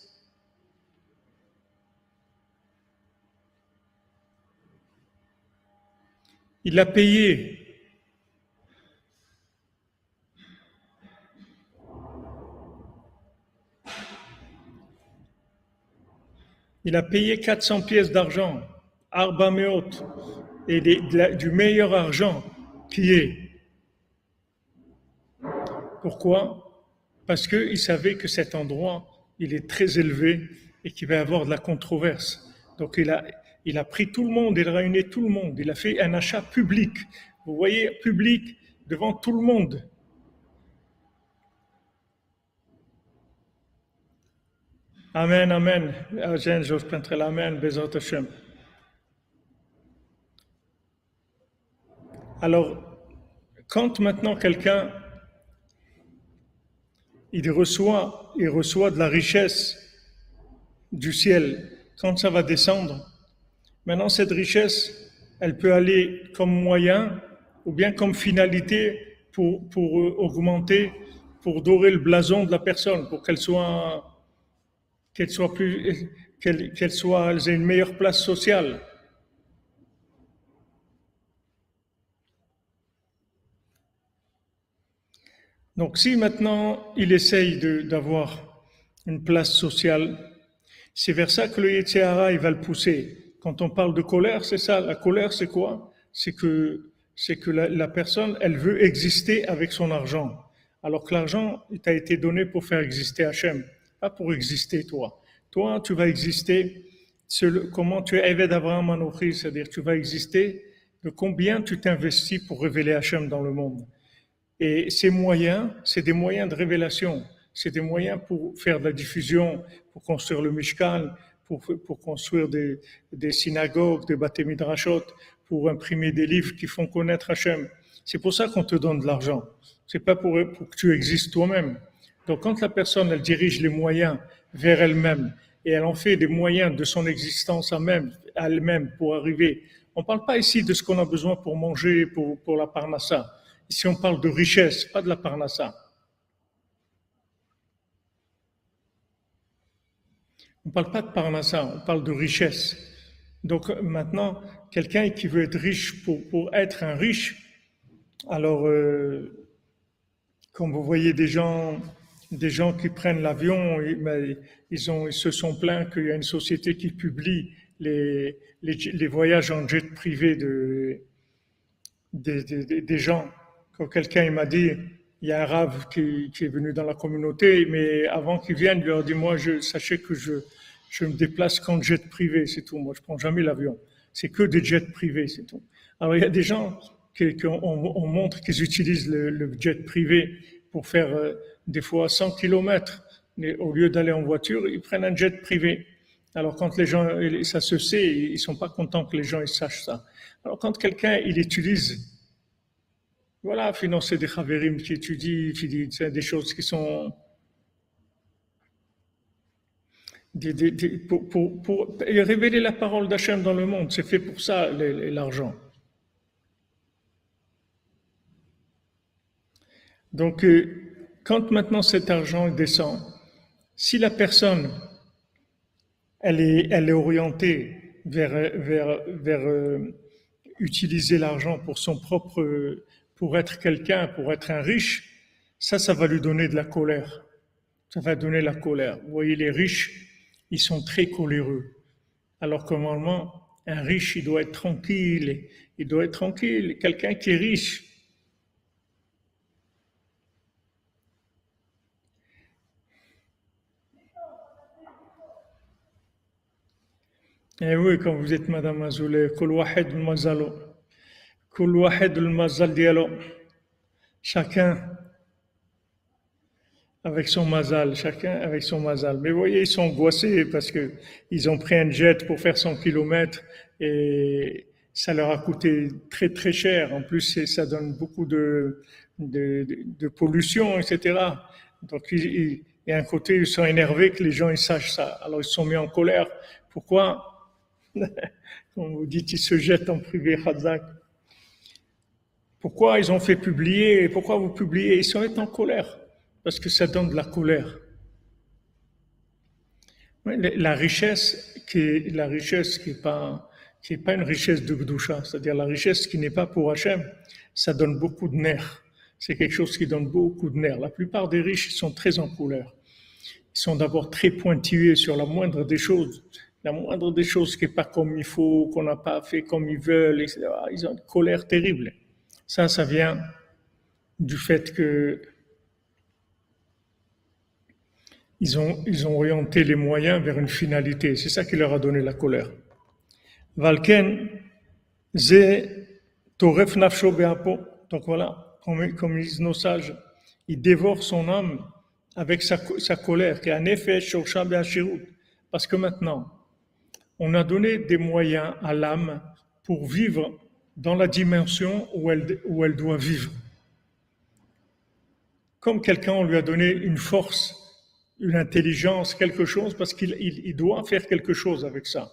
Il a payé. Il a payé 400 pièces d'argent, Arba et du meilleur argent qui est. Pourquoi? Parce qu'il savait que cet endroit, il est très élevé et qu'il va y avoir de la controverse. Donc il a, il a pris tout le monde, il a réuni tout le monde, il a fait un achat public. Vous voyez, public devant tout le monde. Amen, Amen. Hashem. Alors, quand maintenant quelqu'un, il reçoit, il reçoit de la richesse du ciel, quand ça va descendre, Maintenant, cette richesse, elle peut aller comme moyen ou bien comme finalité pour, pour euh, augmenter, pour dorer le blason de la personne, pour qu'elle soit, qu'elle soit plus, qu'elle, soit, elle ait une meilleure place sociale. Donc, si maintenant il essaye d'avoir une place sociale, c'est vers ça que le Yetzirah, il va le pousser. Quand on parle de colère, c'est ça. La colère, c'est quoi? C'est que, que la, personne, elle veut exister avec son argent. Alors que l'argent, il t'a été donné pour faire exister Hachem, pas pour exister toi. Toi, tu vas exister, comment tu es Eved Abraham Anochi, c'est-à-dire tu vas exister de combien tu t'investis pour révéler Hachem dans le monde. Et ces moyens, c'est des moyens de révélation. C'est des moyens pour faire de la diffusion, pour construire le Mishkan, pour, construire des, des, synagogues, des bâtiments pour imprimer des livres qui font connaître Hachem. C'est pour ça qu'on te donne de l'argent. C'est pas pour, pour que tu existes toi-même. Donc quand la personne, elle dirige les moyens vers elle-même et elle en fait des moyens de son existence à elle-même pour arriver. On ne parle pas ici de ce qu'on a besoin pour manger, pour, pour la parnassa. Ici, on parle de richesse, pas de la parnassa. On ne parle pas de parnassa, on parle de richesse. Donc maintenant, quelqu'un qui veut être riche pour, être un riche, alors, euh, comme vous voyez des gens, qui prennent l'avion, ils, se sont plaints qu'il y a une société qui publie les, voyages en jet privé de, des, gens. Quelqu'un m'a dit, il y a un rave qui, est venu dans la communauté, mais avant qu'il vienne, il leur dit, moi, je, sachez que je, je me déplace qu'en jet privé, c'est tout. Moi, je prends jamais l'avion. C'est que des jets privés, c'est tout. Alors, il y a des gens qu'on on montre qu'ils utilisent le, jet privé pour faire euh, des fois 100 km. Mais au lieu d'aller en voiture, ils prennent un jet privé. Alors quand les gens, ça se sait, ils sont pas contents que les gens ils sachent ça. Alors quand quelqu'un il utilise, voilà, financer des chavérim qui étudient, c'est des choses qui sont pour, révéler la parole d'Hachem dans le monde. C'est fait pour ça l'argent. Donc, euh, quand maintenant cet argent descend, si la personne, elle est, orientée vers euh, utiliser l'argent pour son propre, pour être quelqu'un, pour être un riche, ça, ça va lui donner de la colère. Ça va donner la colère. Vous voyez, les riches, ils sont très coléreux. Alors que normalement, un riche, il doit être tranquille. Il doit être tranquille. Quelqu'un qui est riche, Eh oui, quand vous êtes Madame Azoulay, كل واحد المزالو كل واحد المزال ديالو chacun avec son mazal, chacun avec son mazal. Mais vous voyez, ils sont angoissés parce que ils ont pris un jet pour faire 100 km et ça leur a coûté très très cher. En plus, ça donne beaucoup de, de, de pollution, etc. Donc, il, y a un côté, ils sont énervés que les gens ils sachent ça. Alors, ils sont mis en colère. Pourquoi Comme vous dites, ils se jettent en privé, Khazak. Pourquoi ils ont fait publier Pourquoi vous publiez? Ils sont en colère, parce que ça donne de la colère. La richesse qui est la richesse qui est pas qui est pas une richesse de Gdusha, c'est-à-dire la richesse qui n'est pas pour Hachem, ça donne beaucoup de nerfs. C'est quelque chose qui donne beaucoup de nerfs. La plupart des riches sont très en colère. Ils sont d'abord très pointillés sur la moindre des choses la moindre des choses qui n'est pas comme il faut, qu'on n'a pas fait comme ils veulent, etc. Ils ont une colère terrible. Ça, ça vient du fait que ils ont, ils ont orienté les moyens vers une finalité. C'est ça qui leur a donné la colère. Valken, ze toref nafsho beapo. Donc voilà, comme, comme disent nos sages, il dévore son âme avec sa, sa colère, qui est un effet Parce que maintenant, on a donné des moyens à l'âme pour vivre dans la dimension où elle, doit vivre. Comme quelqu'un, on lui a donné une force, une intelligence, quelque chose, parce qu'il il, doit faire quelque chose avec ça.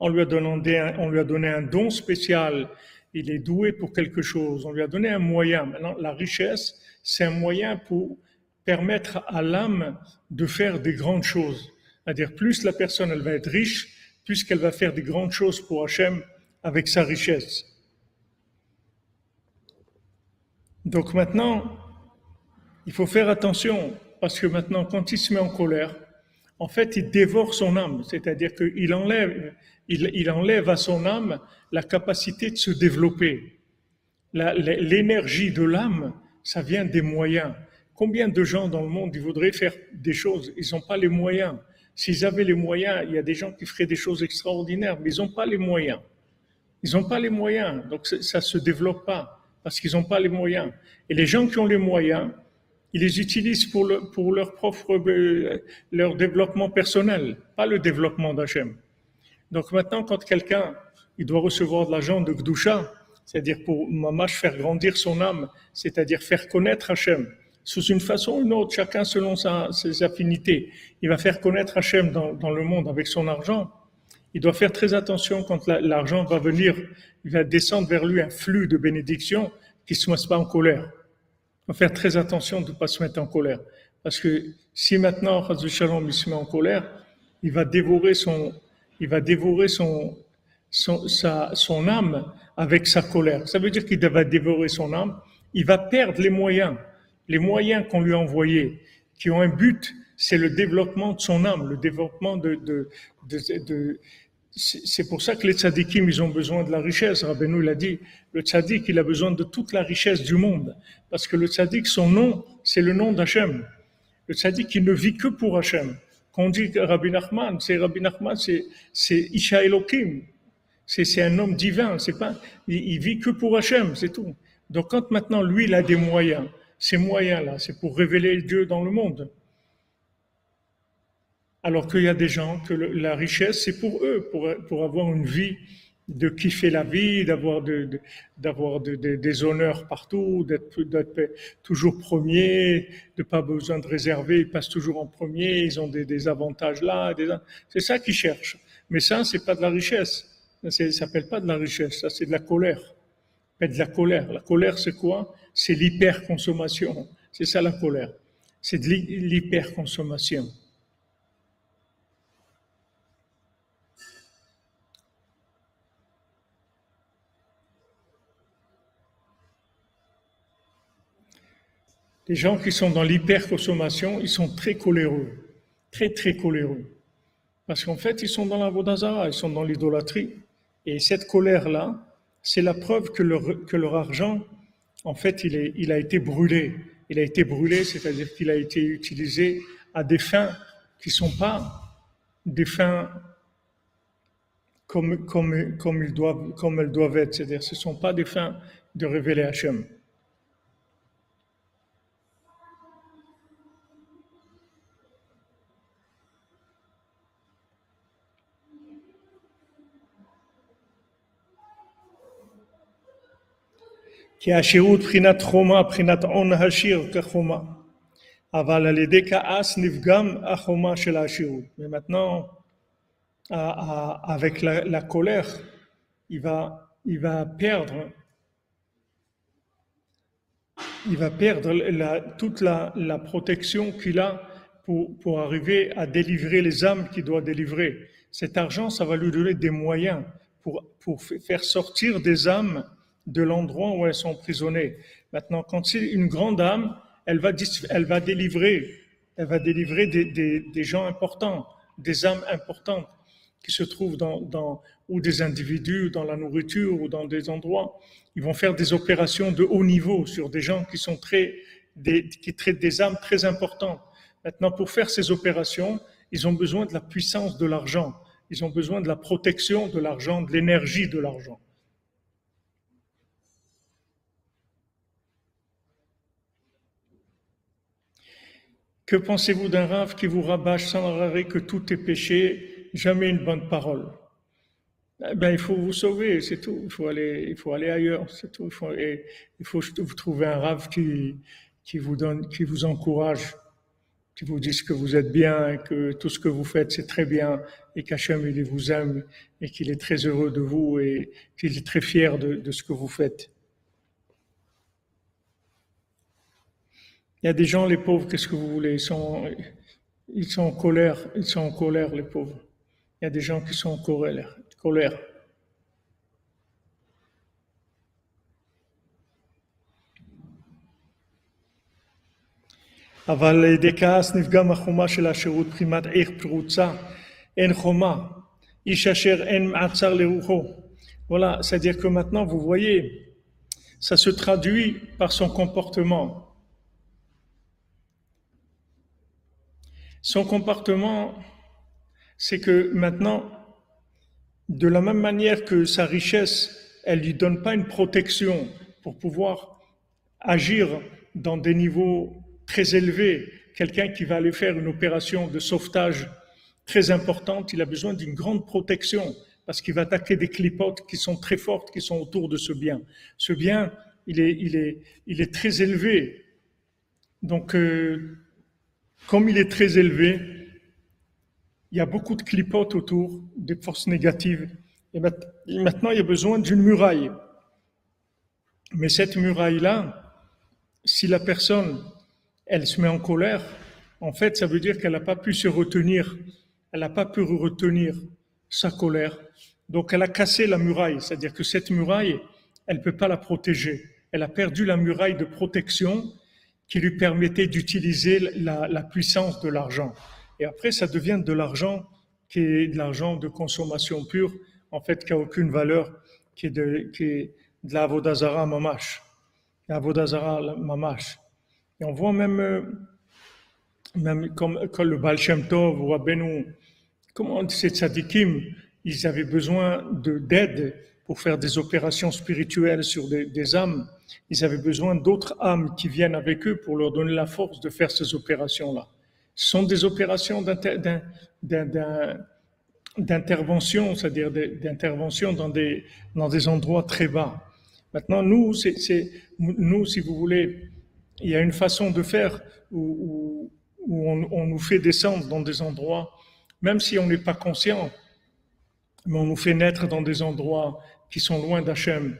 On lui, a donné on lui a donné un don spécial, il est doué pour quelque chose, on lui a donné un moyen. Maintenant, la richesse, c'est un moyen pour permettre à l'âme de faire des grandes choses. C'est-à-dire, plus la personne, elle va être riche, puisqu'elle va faire des grandes choses pour Hachem avec sa richesse. Donc maintenant, il faut faire attention, parce que maintenant, quand il se met en colère, en fait, il dévore son âme, c'est-à-dire qu'il enlève, à son âme la capacité de se développer. L'énergie de l'âme, ça vient des moyens. Combien de gens dans le monde, ils voudraient faire des choses, ils n'ont pas les moyens. S'ils avaient les moyens, il y a des gens qui feraient des choses extraordinaires, mais ils n'ont pas les moyens. Ils n'ont pas les moyens, donc ça ne se développe pas parce qu'ils n'ont pas les moyens. Et les gens qui ont les moyens, ils les utilisent pour, leur propre euh, développement personnel, pas le développement d'Hachem. Donc maintenant, quand quelqu'un il doit recevoir de l'argent de Gdusha, c'est-à-dire pour mamash faire grandir son âme, c'est-à-dire faire connaître Hachem, sous une façon ou une autre, chacun selon ses affinités. Il va faire connaître Hachem dans, le monde avec son argent. Il doit faire très attention quand l'argent va venir, il va descendre vers lui un flux de bénédiction qui ne se mette pas en colère. Il faut faire très attention de ne pas se mettre en colère. Parce que si maintenant, Shalom, se met en colère, il va dévorer son, il va dévorer son, son, sa, son âme avec sa colère. Ça veut dire qu'il va dévorer son âme. Il va perdre les moyens les moyens qu'on lui a envoyés, qui ont un but, c'est le développement de son âme, le développement de, c'est pour ça que les tzadikim, ils ont besoin de la richesse. Rabbeinu l'a dit, le tzadik, il a besoin de toute la richesse du monde. Parce que le tzadik, son nom, c'est le nom d'Hachem. Le tzadik, il ne vit que pour Hachem. Quand on dit Rabbi Nachman, c'est Rabbi Nachman, c'est Isha Elohim. C'est un homme divin. C'est pas, il, il vit que pour Hachem, c'est tout. Donc quand maintenant lui, il a des moyens, ces moyens-là, c'est pour révéler Dieu dans le monde. Alors qu'il y a des gens que la richesse, c'est pour eux, pour, pour avoir une vie, de kiffer la vie, d'avoir de, des honneurs partout, d'être, toujours premier, de pas besoin de réserver, ils passent toujours en premier, ils ont des, avantages là. c'est ça qu'ils cherchent. Mais ça, c'est pas de la richesse. Ça s'appelle pas de la richesse, ça c'est de la colère. de la colère. La colère, c'est quoi? C'est l'hyperconsommation. C'est ça la colère. C'est de l'hyperconsommation. Les gens qui sont dans l'hyperconsommation, ils sont très coléreux, très très coléreux. Parce qu'en fait, ils sont dans la Vodazara, ils sont dans l'idolâtrie. Et cette colère-là, c'est la preuve que leur, que leur argent en fait, il, est, il a été brûlé. Il a été brûlé, c'est-à-dire qu'il a été utilisé à des fins qui ne sont pas des fins comme, comme, comme, ils doivent, comme elles doivent être. C'est-à-dire ce ne sont pas des fins de révéler Hachem. כי השירות בחינת חומה, בחינת הון השיר כחומה. אבל על ידי כעס נפגם החומה של השירות. ומתנו, avec la, la colère, il va, il va perdre, il va perdre la, toute la, la protection qu'il a pour, pour arriver à délivrer les âmes qu'il doit délivrer. Cet argent, ça va lui donner des moyens pour, pour faire sortir des âmes de l'endroit où elles sont emprisonnées. Maintenant, quand c'est une grande âme, elle va, elle va délivrer, elle va délivrer des, des, des, gens importants, des âmes importantes qui se trouvent dans, dans, ou des individus dans la nourriture ou dans des endroits. Ils vont faire des opérations de haut niveau sur des gens qui sont très, des, qui traitent des âmes très importantes. Maintenant, pour faire ces opérations, ils ont besoin de la puissance de l'argent. Ils ont besoin de la protection de l'argent, de l'énergie de l'argent. Que pensez-vous d'un rave qui vous rabâche sans arrêt que tout est péché, jamais une bonne parole? Eh ben, il faut vous sauver, c'est tout. Il faut aller, il faut aller ailleurs, c'est tout. Il faut, et, il faut trouver un rave qui, vous donne, qui vous encourage, qui vous dise que vous êtes bien, que tout ce que vous faites c'est très bien, et qu'Hachem il vous aime, et qu'il est très heureux de vous, et qu'il est très fier de ce que vous faites. Il y a des gens, les pauvres, qu'est-ce que vous voulez ils sont, ils sont en colère, ils sont en colère, les pauvres. Il y a des gens qui sont en colère. colère. אבל לידי כעס נפגם החומה של השירות בחימת עיר פרוצה, אין חומה, איש אשר אין מעצר לרוחו. Voilà, c'est-à-dire que maintenant, vous voyez, ça se traduit par son comportement. Son comportement, c'est que maintenant, de la même manière que sa richesse, elle lui donne pas une protection pour pouvoir agir dans des niveaux très élevés. Quelqu'un qui va aller faire une opération de sauvetage très importante, il a besoin d'une grande protection parce qu'il va attaquer des clipotes qui sont très fortes, qui sont autour de ce bien. Ce bien, il est, très élevé donc, euh, comme il est très élevé, il y a beaucoup de clipotes autour, des forces négatives. Et maintenant, il y a besoin d'une muraille. Mais cette muraille-là, si la personne, elle se met en colère, en fait, ça veut dire qu'elle n'a pas pu se retenir, elle n'a pas pu retenir sa colère. Donc, elle a cassé la muraille, c'est-à-dire que cette muraille, elle ne peut pas la protéger. Elle a perdu la muraille de protection qui lui permettait d'utiliser la, puissance de l'argent. Et après, ça devient de l'argent qui est de l'argent de consommation pure, en fait, qui n'a aucune valeur, qui est de, qui est de la Vodazara Mamash. La Vodazara Mamash. Et on voit même, euh, même comme, le Baal Shem Tov ou Rabbeinu, comment ces tzadikim, ils avaient besoin d'aide pour faire des opérations spirituelles sur des, âmes, ils avaient besoin d'autres âmes qui viennent avec eux pour leur donner la force de faire ces opérations-là. Ce sont des opérations d'intervention, c'est-à-dire d'intervention dans des, endroits très bas. Maintenant, nous, si vous voulez, il y a une façon de faire où, on, nous fait descendre dans des endroits, même si on n'est pas conscient, mais on nous fait naître dans des endroits qui sont loin d'Hachem.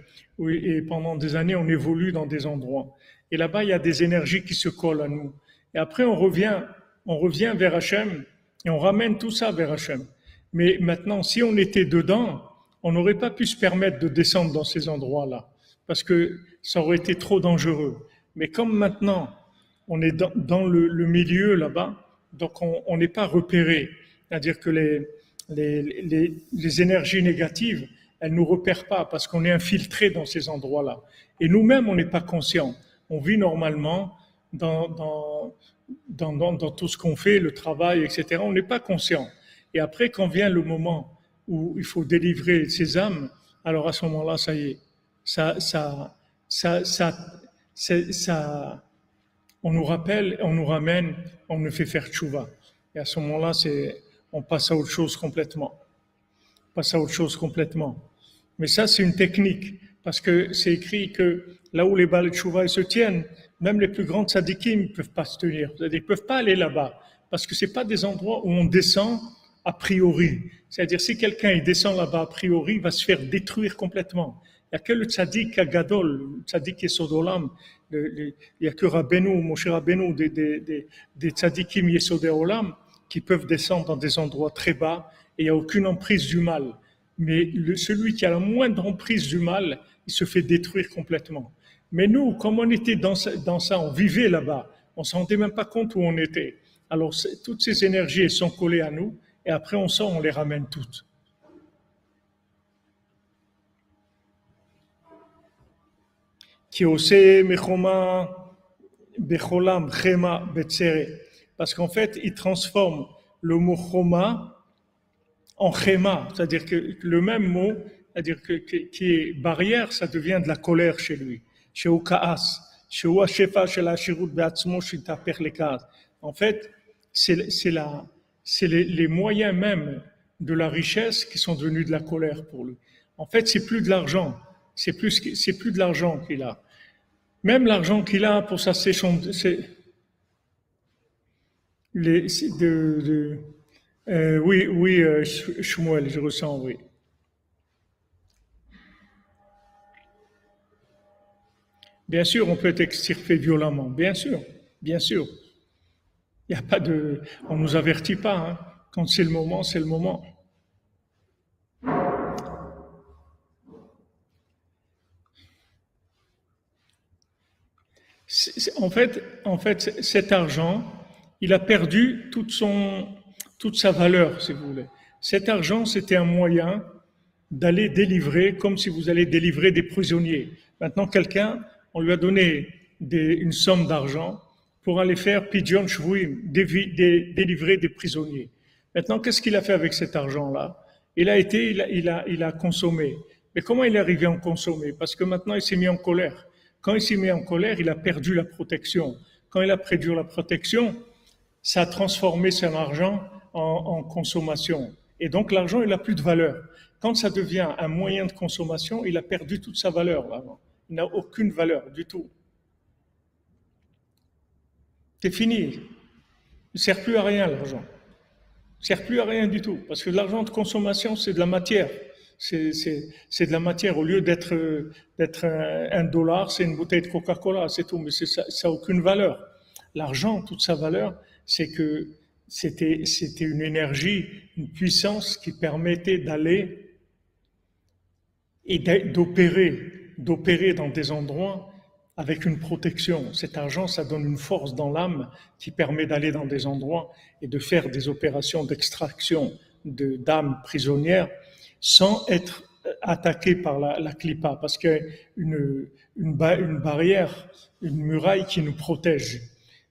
Et pendant des années, on évolue dans des endroits. Et là-bas, il y a des énergies qui se collent à nous. Et après, on revient, on revient vers Hachem et on ramène tout ça vers Hachem. Mais maintenant, si on était dedans, on n'aurait pas pu se permettre de descendre dans ces endroits-là parce que ça aurait été trop dangereux. Mais comme maintenant, on est dans, le, milieu là-bas, donc on n'est pas repéré. C'est-à-dire que les, énergies négatives, elle nous repère pas parce qu'on est infiltré dans ces endroits-là. Et nous-mêmes, on n'est pas conscient. On vit normalement dans, dans, dans, dans, tout ce qu'on fait, le travail, etc. On n'est pas conscient. Et après, quand vient le moment où il faut délivrer ses âmes, alors à ce moment-là, ça y est, ça, ça, ça, ça, on nous rappelle, on nous ramène, on nous fait faire tchouva. Et à ce moment-là, c'est, on passe à autre chose complètement. Passe à autre chose complètement. Mais ça, c'est une technique, parce que c'est écrit que là où les balles de chouva se tiennent, même les plus grandes sadikim ne peuvent pas se tenir. Ils ne peuvent pas aller là-bas, parce que ce pas des endroits où on descend a priori. C'est-à-dire, si quelqu'un descend là-bas a priori, il va se faire détruire complètement. Il n'y a que le tzaddik Gadol, le tzaddik Yesodolam, il n'y a que Rabbeinu, Moshe Rabbeinu, des, des, des, tzaddikim Yesodolam, qui peuvent descendre dans des endroits très bas et il n'y a aucune emprise du mal mais celui qui a la moindre emprise du mal, il se fait détruire complètement. Mais nous, comme on était dans, ça, on vivait là-bas, on ne se rendait même pas compte où on était. Alors toutes ces énergies sont collées à nous, et après on sort, on les ramène toutes. Parce qu'en fait, il transforme le mot choma en chéma, c'est-à-dire que le même mot, c'est-à-dire que, qui est barrière, ça devient de la colère chez lui. Chez Okaas, chez Ouashefa, chez la Shirut Beatzmo, chez En fait, c'est les, les, moyens même de la richesse qui sont devenus de la colère pour lui. En fait, c'est plus de l'argent, c'est plus, c'est plus de l'argent qu'il a. Même l'argent qu'il a pour sa séchon, c'est les, de, de euh, oui, oui, euh, je ressens, oui. Bien sûr, on peut être extirpé violemment, bien sûr, bien sûr. Il n'y a pas de, on nous avertit pas. Hein. Quand c'est le moment, c'est le moment. en fait, cet argent, il a perdu toute son, toute sa valeur, si vous voulez. Cet argent, c'était un moyen d'aller délivrer, comme si vous allez délivrer des prisonniers. Maintenant, quelqu'un, on lui a donné une somme d'argent pour aller faire pigeon shvuim, délivrer des prisonniers. Maintenant, qu'est-ce qu'il a fait avec cet argent-là? Il a été, il a, il, a, il a consommé. Mais comment il est arrivé à en consommer? Parce que maintenant, il s'est mis en colère. Quand il s'est mis en colère, il a perdu la protection. Quand il a perdu la protection, ça a transformé son argent en, consommation. Et donc l'argent, il n'a plus de valeur. Quand ça devient un moyen de consommation, il a perdu toute sa valeur. Il n'a aucune valeur du tout. c'est fini. Il ne sert plus à rien l'argent. Il ne sert plus à rien du tout. Parce que l'argent de consommation, c'est de la matière. C'est de la matière. Au lieu d'être un, dollar, c'est une bouteille de Coca-Cola, c'est tout. Mais ça n'a aucune valeur. L'argent, toute sa valeur, c'est que c'était une énergie, une puissance qui permettait d'aller et d'opérer, d'opérer dans des endroits avec une protection. Cet argent, ça donne une force dans l'âme qui permet d'aller dans des endroits et de faire des opérations d'extraction d'âmes prisonnières sans être attaqué par la, clipa, parce qu'il y a une, barrière, une muraille qui nous protège.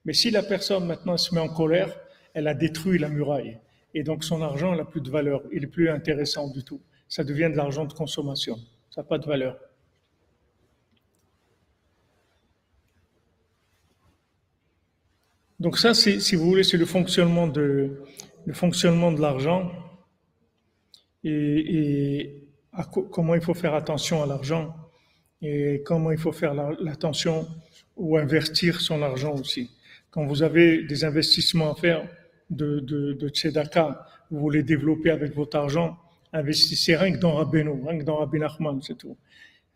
Mais si la personne maintenant se met en colère, elle a détruit la muraille. Et donc son argent n'a plus de valeur, il est plus intéressant du tout. Ça devient de l'argent de consommation, ça n'a pas de valeur. Donc ça, si vous voulez, c'est le fonctionnement de, le fonctionnement de l'argent et, comment il faut faire attention à l'argent et comment il faut faire l'attention ou investir son argent aussi. Quand vous avez des investissements à faire de, de, tzedaka, vous voulez développer avec votre argent, investissez rien que dans Rabbeinu, rien que dans Rabbi Nachman, c'est tout.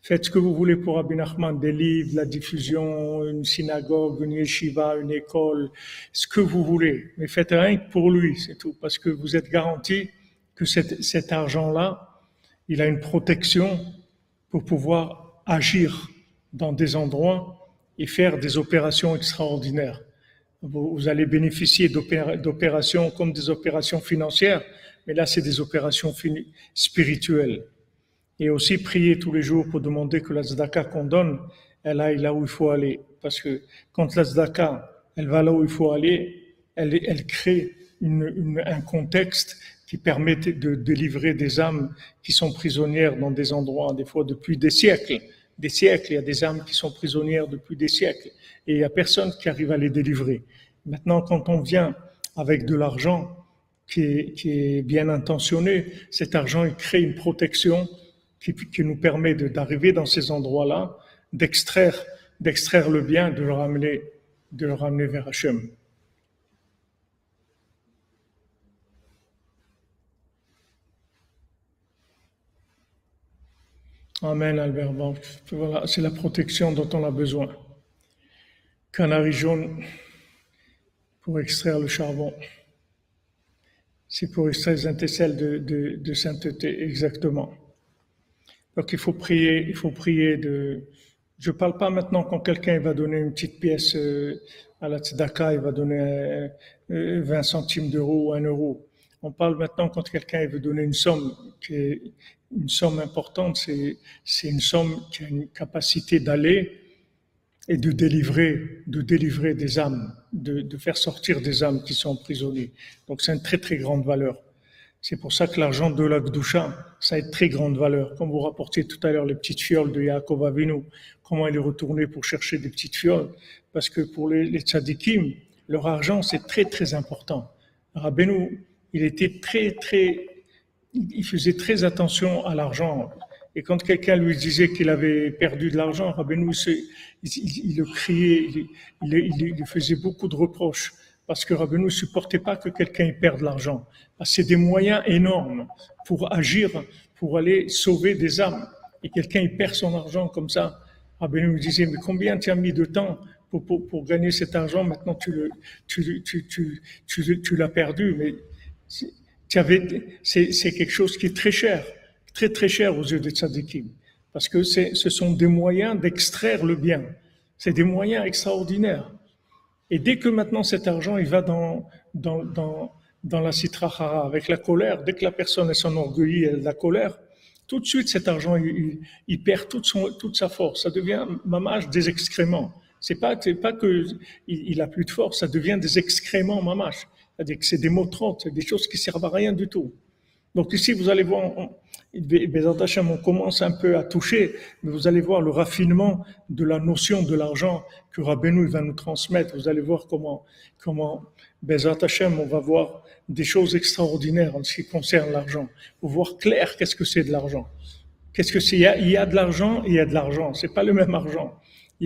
Faites ce que vous voulez pour Rabbi Nachman, des livres, la diffusion, une synagogue, une yeshiva, une école, ce que vous voulez. Mais faites rien que pour lui, c'est tout. Parce que vous êtes garanti que cet argent-là, il a une protection pour pouvoir agir dans des endroits et faire des opérations extraordinaires. Vous, allez bénéficier d'opérations comme des opérations financières, mais là, c'est des opérations spirituelles et aussi prier tous les jours pour demander que la tzedaka qu'on donne, elle aille là où il faut aller. Parce que quand la tzedaka, elle va là où il faut aller, elle, crée un contexte qui permet de délivrer des âmes qui sont prisonnières dans des endroits, des fois depuis des siècles. Des siècles, il y a des âmes qui sont prisonnières depuis des siècles. Et il n'y a personne qui arrive à les délivrer. Maintenant, quand on vient avec de l'argent qui est, bien intentionné, cet argent, il crée une protection qui, nous permet d'arriver dans ces endroits-là, d'extraire, d'extraire le bien, de le ramener, de le ramener vers Hachem. Amen, Albert. Voilà, c'est la protection dont on a besoin. Canari jaune pour extraire le charbon. C'est pour extraire les antécelles de, sainteté, exactement. Donc il faut prier, il faut prier de. Je parle pas maintenant quand quelqu'un va donner une petite pièce euh, à la tzedaka, il va donner 20 euh, centimes d'euros ou 1 euro. On parle maintenant quand quelqu'un veut donner une somme qui est une somme importante, c'est une somme qui a une capacité d'aller et de délivrer, de délivrer des âmes, de, de faire sortir des âmes qui sont emprisonnées. Donc c'est une très très grande valeur. C'est pour ça que l'argent de la ça a une très grande valeur. Comme vous rapportiez tout à l'heure les petites fioles de Yaakov Avinu, comment il est retourné pour chercher des petites fioles? Parce que pour les, les tzadikim, leur argent, c'est très, très important. Rabbeinu, il était très, très, il faisait très attention à l'argent. Et quand quelqu'un lui disait qu'il avait perdu de l'argent, Rabbeinu, il, le criait, il, il, faisait beaucoup de reproches parce que Rabbeinu ne supportait pas que quelqu'un perde l'argent. C'est des moyens énormes pour agir, pour aller sauver des âmes. Et quelqu'un perd son argent comme ça. Rabbeinu me disait, mais combien tu as mis de temps pour, gagner cet argent? Maintenant, tu l'as tu, tu, tu, tu, tu perdu. Mais c'est quelque chose qui est très cher, très très cher aux yeux des tzadikim. Parce que ce sont des moyens d'extraire le bien. C'est des moyens extraordinaires. Et dès que maintenant cet argent, il va dans, dans, dans, la citrahara avec la colère, dès que la personne son orgueil et la colère, tout de suite cet argent, il, perd toute, son, toute sa force. Ça devient mamache des excréments. C'est pas, pas que il, a plus de force, ça devient des excréments mamache. C'est-à-dire que c'est des mots c'est des choses qui servent à rien du tout. Donc ici, vous allez voir, on commence un peu à toucher, mais vous allez voir le raffinement de la notion de l'argent que Rabbeinu va nous transmettre. Vous allez voir comment, comment Bezat Hashem, on va voir des choses extraordinaires en ce qui concerne l'argent. Pour voir clair qu'est-ce que c'est de l'argent. Qu'est-ce que c'est? Il, y a, de l'argent il y a de l'argent. C'est pas le même argent.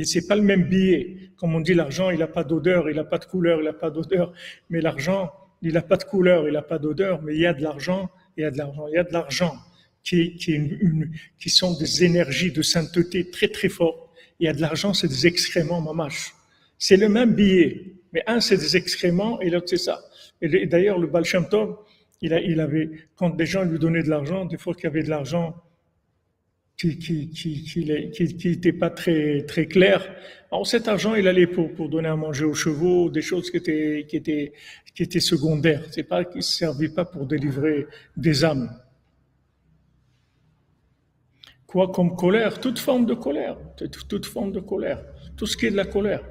C'est pas le même billet. Comme on dit, l'argent, il n'a pas d'odeur, il n'a pas de couleur, il n'a pas d'odeur. Mais l'argent, il n'a pas de couleur, il n'a pas d'odeur, mais il y a de l'argent, il y a de l'argent, il y a de l'argent qui, qui, une, qui sont des énergies de sainteté très très fortes. Il y a de l'argent, c'est des excréments mamash. C'est le même billet, mais un c'est des excréments et l'autre c'est ça. Et d'ailleurs, le Baal il, a, il avait, quand des gens lui donnaient de l'argent, des fois qu'il y avait de l'argent qui qui qui qui, qui, était pas très très clair. Alors cet argent, il allait pour pour donner à manger aux chevaux, des choses qui étaient qui étaient qui étaient secondaires. C'est pas qui servait pas pour délivrer des âmes. Quoi comme colère, toute forme de colère, toute, forme de colère, tout ce qui est de la colère.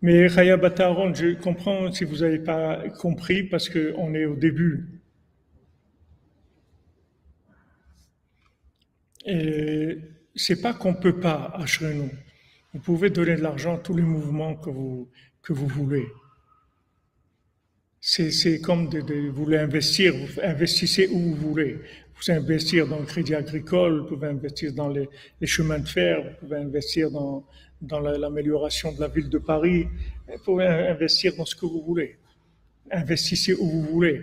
Mais Raya Bataron, je comprends si vous n'avez pas compris parce qu'on est au début Et c'est pas qu'on peut pas acheter nous. Vous pouvez donner de l'argent à tous les mouvements que vous, que vous voulez. C'est comme de, de, vous voulez investir, vous investissez où vous voulez. Vous pouvez investir dans le crédit agricole, vous pouvez investir dans les, chemins de fer, vous pouvez investir dans, dans l'amélioration de la ville de Paris, vous pouvez investir dans ce que vous voulez. Investissez où vous voulez.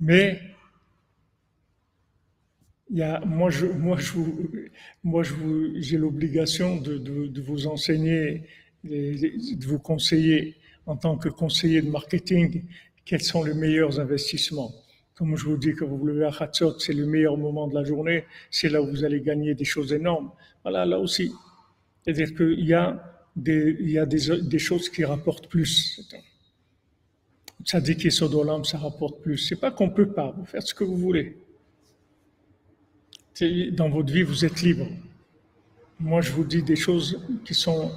Mais il y a, moi, je, moi, je moi, je vous, j'ai l'obligation de, de, vous enseigner, de vous conseiller en tant que conseiller de marketing quels sont les meilleurs investissements. Comme je vous dis que vous voulez à Hatzot, c'est le meilleur moment de la journée, c'est là où vous allez gagner des choses énormes. Voilà, là aussi. C'est-à-dire qu'il y a des, il y a des, des choses qui rapportent plus. Ça dit qu'il est ça rapporte plus. C'est pas qu'on peut pas, vous faire ce que vous voulez dans votre vie, vous êtes libre. Moi, je vous dis des choses qui sont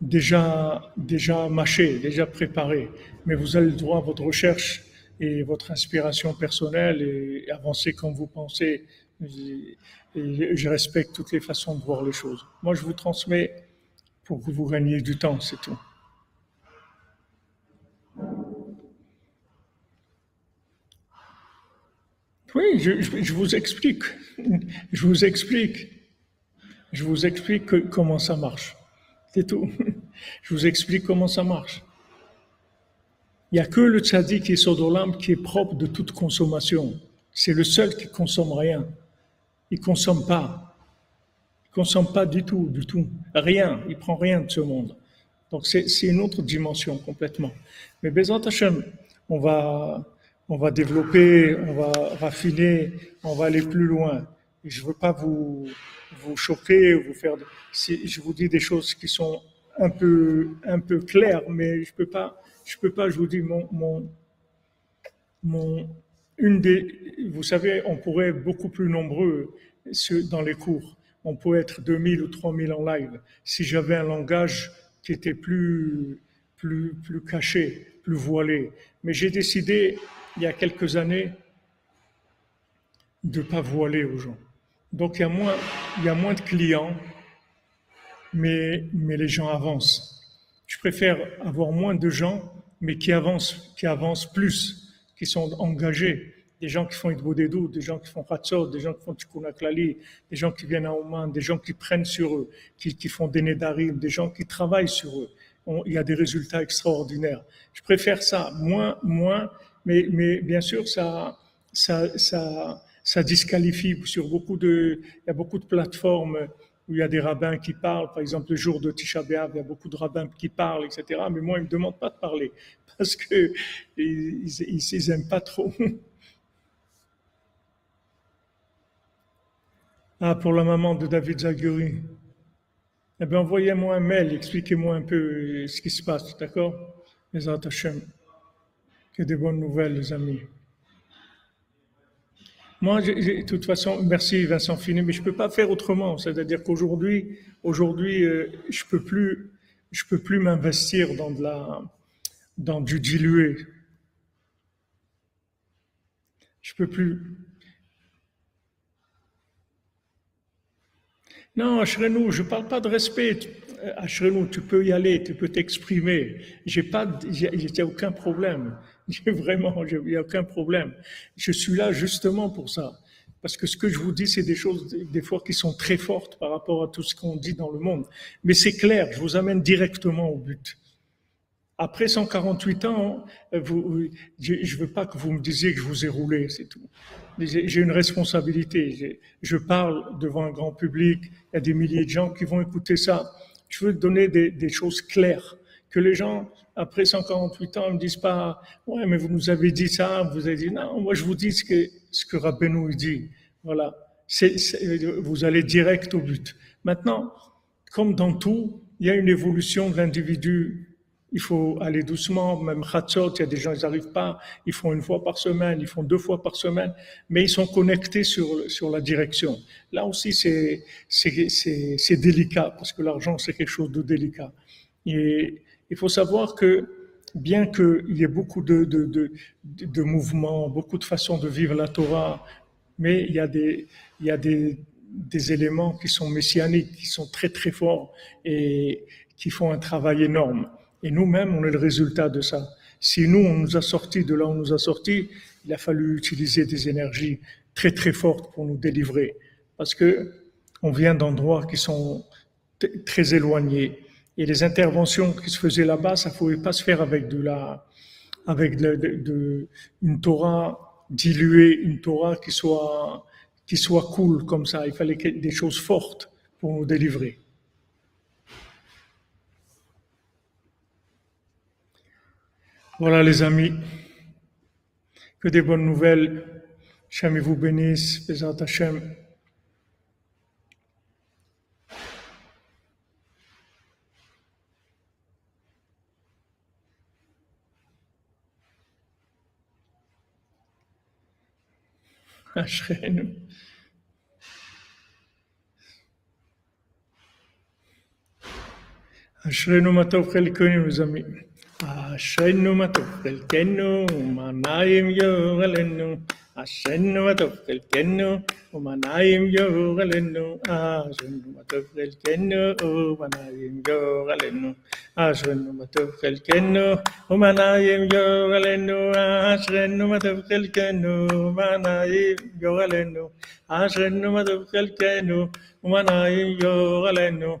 déjà, déjà mâchées, déjà préparées. Mais vous avez le droit à votre recherche et votre inspiration personnelle et avancer comme vous pensez. Je respecte toutes les façons de voir les choses. Moi, je vous transmets pour que vous gagniez du temps, c'est tout. Oui, je, vous explique. Je vous explique. Je vous explique comment ça marche. C'est tout. Je vous explique comment ça marche. Il n'y a que le tzaddik qui est sodolam qui est propre de toute consommation. C'est le seul qui consomme rien. Il consomme pas. Il consomme pas du tout, du tout. Rien. Il prend rien de ce monde. Donc c'est une autre dimension complètement. Mais Bezat on va, on va développer, on va raffiner, on va aller plus loin. je ne veux pas vous, vous choquer, vous faire. Si je vous dis des choses qui sont un peu, un peu claires, mais je peux pas, je peux pas. Je vous dis mon, mon, mon, une des. Vous savez, on pourrait être beaucoup plus nombreux dans les cours. On pourrait être 2000 ou 3000 en live si j'avais un langage qui était plus, plus, plus caché, plus voilé. Mais j'ai décidé il y a quelques années de pas voiler aux gens. Donc il y a moins, il y a moins de clients, mais, mais les gens avancent. Je préfère avoir moins de gens, mais qui avancent, qui avancent plus, qui sont engagés. Des gens qui font Idbodedou, des gens qui font Khatsor, des gens qui font Tikkun des gens qui viennent à Oman, des gens qui prennent sur eux, qui, qui font des des gens qui travaillent sur eux. il y a des résultats extraordinaires. Je préfère ça, moins, moins, mais, mais bien sûr, ça, ça, ça, ça disqualifie sur beaucoup de, il y a beaucoup de plateformes où il y a des rabbins qui parlent, par exemple le jour de Tisha B'Av, il y a beaucoup de rabbins qui parlent, etc. Mais moi, ils me demandent pas de parler parce que ils, ils, aiment pas trop. Ah, pour la maman de David Zaguri. Eh bien, envoyez-moi un mail, expliquez-moi un peu ce qui se passe, d'accord? Les Hashem que des bonnes nouvelles, les amis. Moi, de toute façon, merci Vincent Fini, mais je peux pas faire autrement. C'est-à-dire qu'aujourd'hui, aujourd'hui, euh, je peux plus, je peux plus m'investir dans de la, dans du dilué. Je peux plus. Non, nous, je parle pas de respect. Ashrenou, tu peux y aller, tu peux t'exprimer. J'ai pas, j'ai aucun problème. J'ai vraiment, il n'y a aucun problème. Je suis là justement pour ça. Parce que ce que je vous dis, c'est des choses, des fois, qui sont très fortes par rapport à tout ce qu'on dit dans le monde. Mais c'est clair, je vous amène directement au but. Après 148 ans, vous, je ne veux pas que vous me disiez que je vous ai roulé, c'est tout. J'ai une responsabilité. Je parle devant un grand public. Il y a des milliers de gens qui vont écouter ça. Je veux donner des choses claires. Que les gens, après 148 ans, ne disent pas, ouais, mais vous nous avez dit ça, vous avez dit, non, moi je vous dis ce que, ce que Rabbeinu dit. Voilà. vous allez direct au but. Maintenant, comme dans tout, il y a une évolution de l'individu il faut aller doucement, même Khatsot, il y a des gens, ils n'arrivent pas, ils font une fois par semaine, ils font deux fois par semaine, mais ils sont connectés sur, sur la direction. Là aussi, c'est, délicat, parce que l'argent, c'est quelque chose de délicat. Et il faut savoir que, bien qu'il y ait beaucoup de, de, de, mouvements, beaucoup de façons de vivre la Torah, mais il y a des, il y a des, des éléments qui sont messianiques, qui sont très très forts et qui font un travail énorme. Et nous-mêmes, on est le résultat de ça. Si nous, on nous a sortis de là où on nous a sortis, il a fallu utiliser des énergies très très fortes pour nous délivrer. Parce que on vient d'endroits qui sont très éloignés. Et les interventions qui se faisaient là-bas, ça ne pouvait pas se faire avec de la, avec de, une Torah diluée, une Torah qui soit, qui soit cool comme ça. Il fallait des choses fortes pour nous délivrer. Voilà les amis, que des bonnes nouvelles. Hachem vous bénisse, Bézat Hachem. השכן. אשרינו מה טוב חלקנו זמין. אשרינו מה טוב חלקנו, מה נעים עלינו. Ashenu matofkel kenu, umanayim yo galenu. Ashenu matofkel kenu, umanayim yo galenu. Ashenu matofkel kenu, umanayim yo galenu. Ashenu matofkel kenu, umanayim galenu. Ashenu matofkel kenu, umanayim galenu.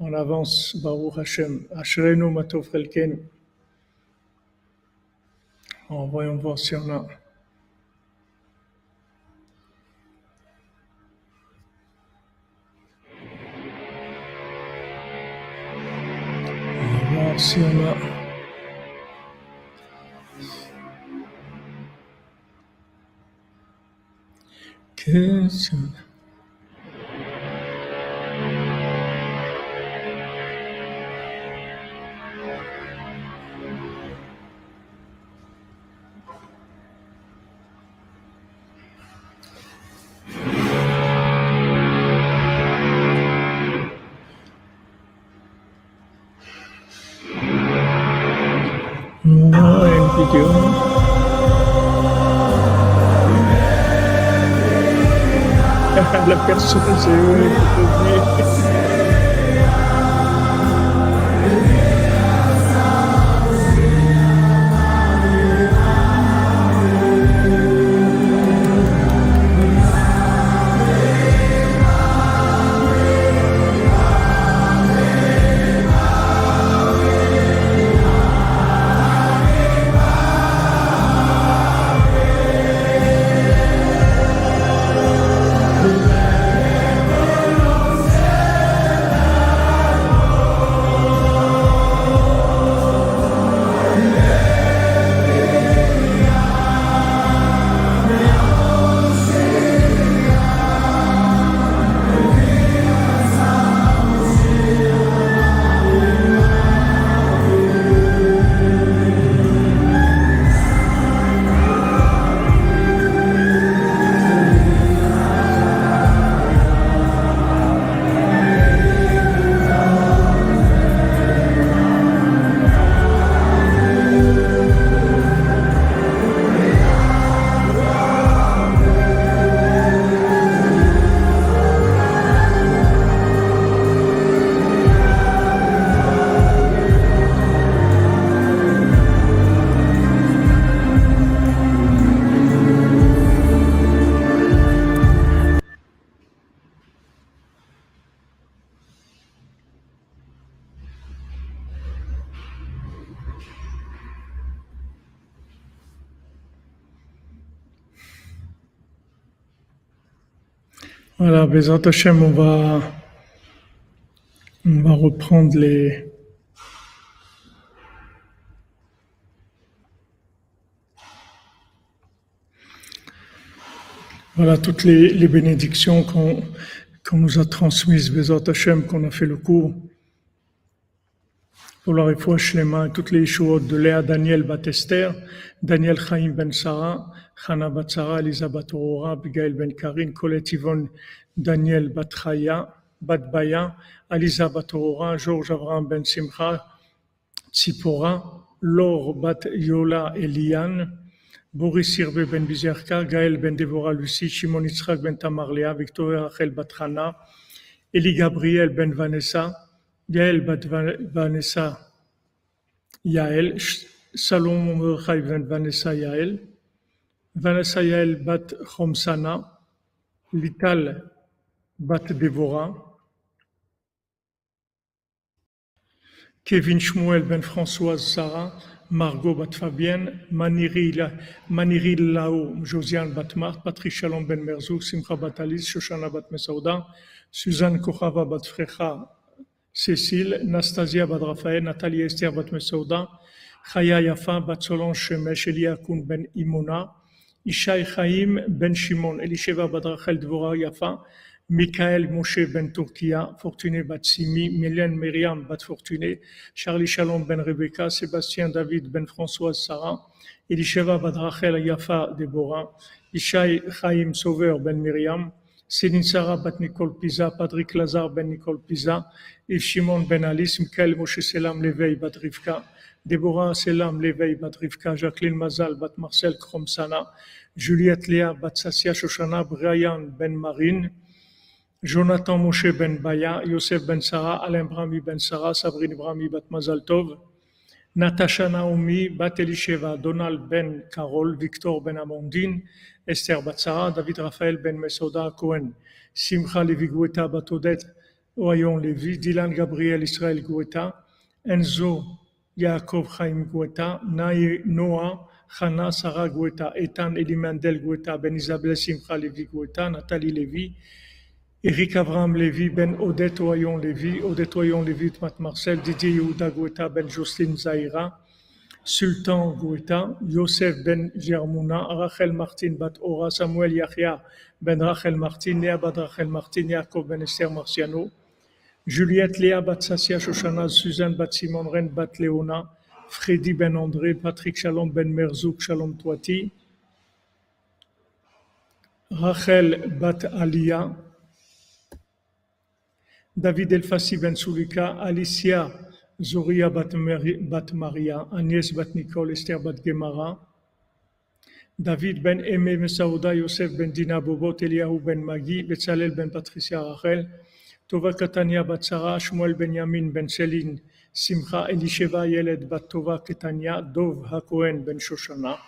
On avance, Baruch Hashem. Ashrenu Matov Chelkenu. Voyons voir si on a. On si on a. Que personne, c'est eux, Voilà, Bezat Hashem, on va, on va reprendre les, voilà toutes les, les bénédictions qu'on nous a transmises, Bezat Hashem, qu'on a fait le cours pour la réfoua Shlema, toutes les choses de Léa Daniel Batester, Daniel Chaim Ben Sarah, Chana Bat Sarah, Elisa Bat Aurora, Abigail Ben Karin, Colette Yvonne, Daniel Bat Chaya, Bat Baya, Alisa Bat Aurora, Georges Abraham Ben Simcha, Tzipora, Laure Bat Yola Eliane, Boris Sirbe Ben Bizerka, Gaël Ben Devorah Lucie, Shimon Yitzhak Ben Tamar Léa, Victoria Rachel Bat Chana, Eli Gabriel Ben Vanessa, Yael Bat Vanessa Yael, Salomon Mordechai Vanessa Yael, Vanessa Yael Bat Chomsana, Lital Bat Devora, Kevin Shmuel Ben Françoise Sarah, Margot Bat Fabienne, Maniri Lao Josiane Bat Marthe, Patrick Ben Merzouk, Simcha Bat Alice, Shoshana Bat Mesauda, Suzanne Kochava Bat Frecha, Cécile, Nastasia Bat Raphaël, Nathalie Esther Bat Mesauda, Chaya Yafa Bat Solange Shemesh, Eliakoun Ben Imona, Ishaï Chaim Ben Shimon, Elisheva Bat Rachel Dvora Yafa, Michael Moshe Ben Turkia, Fortuné Bat Simi, Mylène Myriam Bat Fortuné, Charlie Shalom Ben Rebecca, Sébastien David Ben Françoise Sarah, Elisheva Bat Rachel Yafa Deborah, Ishaï Chaim Sauveur Ben Myriam, Céline Sarah Bat Nicole Pisa, Patrick Lazare Ben Nicole Pisa, Yves Shimon Ben Alice, Michael Moshe Selam Leveil Bat Rivka, Déborah Selam Leveil Bat Rivka, Jacqueline Mazal Bat Marcel Kromsana, Juliette Léa Bat Sassia Shoshana, Brian Ben Marine, Jonathan Moshe Ben Baya, Yosef Ben Sarah, Alain Brami Ben Sarah, Sabrine Brami Bat Mazal Tov, Natasha Naomi, Bat Elisheva, Donald Ben Carol, Victor Ben Amandine, Esther Bat Sarah, David Raphaël Ben Mesoda Cohen, Simcha Levi Gueta Bat Odette, Oyon Levi, Dylan Gabriel Israël Gueta, Enzo Yaakov Chaim Gueta, Noah Chana Sarah Gueta, Ethan Elimandel Gueta, Ben Isabelle Simcha Levi Gueta, Nathalie Levi, Eric Abraham Lévy, Ben Odette Oyon Lévy, Odette Oyon Lévy, Mat Marcel, Didier Yehuda Guetta, Ben Jocelyne Zaira, Sultan Guetta, Yosef Ben Germouna, Rachel Martin Bat Ora, Samuel Yahya Ben Rachel Martin, Léa Bat Rachel Martin, Jacob Ben Esther Marciano, Juliette Léa Bat Sassia Shoshana, Suzanne Bat Simon Ren Bat Léona, Freddy Ben André, Patrick Shalom Ben Merzouk, Shalom Toiti, Rachel Bat Alia, David Elfassi Ben Sulika, Alicia Zoria Bat, Bat Maria, Agnès Bat Nicole, Esther Bat Gemara, David Ben Eme Mesaouda, Yosef Ben Dina Bobot, Eliahu Ben Magi, Betzalel Ben Patricia Rachel, Tova Katania Bat Sarah, Shmuel Ben Yamin Ben Céline, Simcha Elisheva Yeled Bat Tova Ketania, Dov Hakohen Ben Shoshana,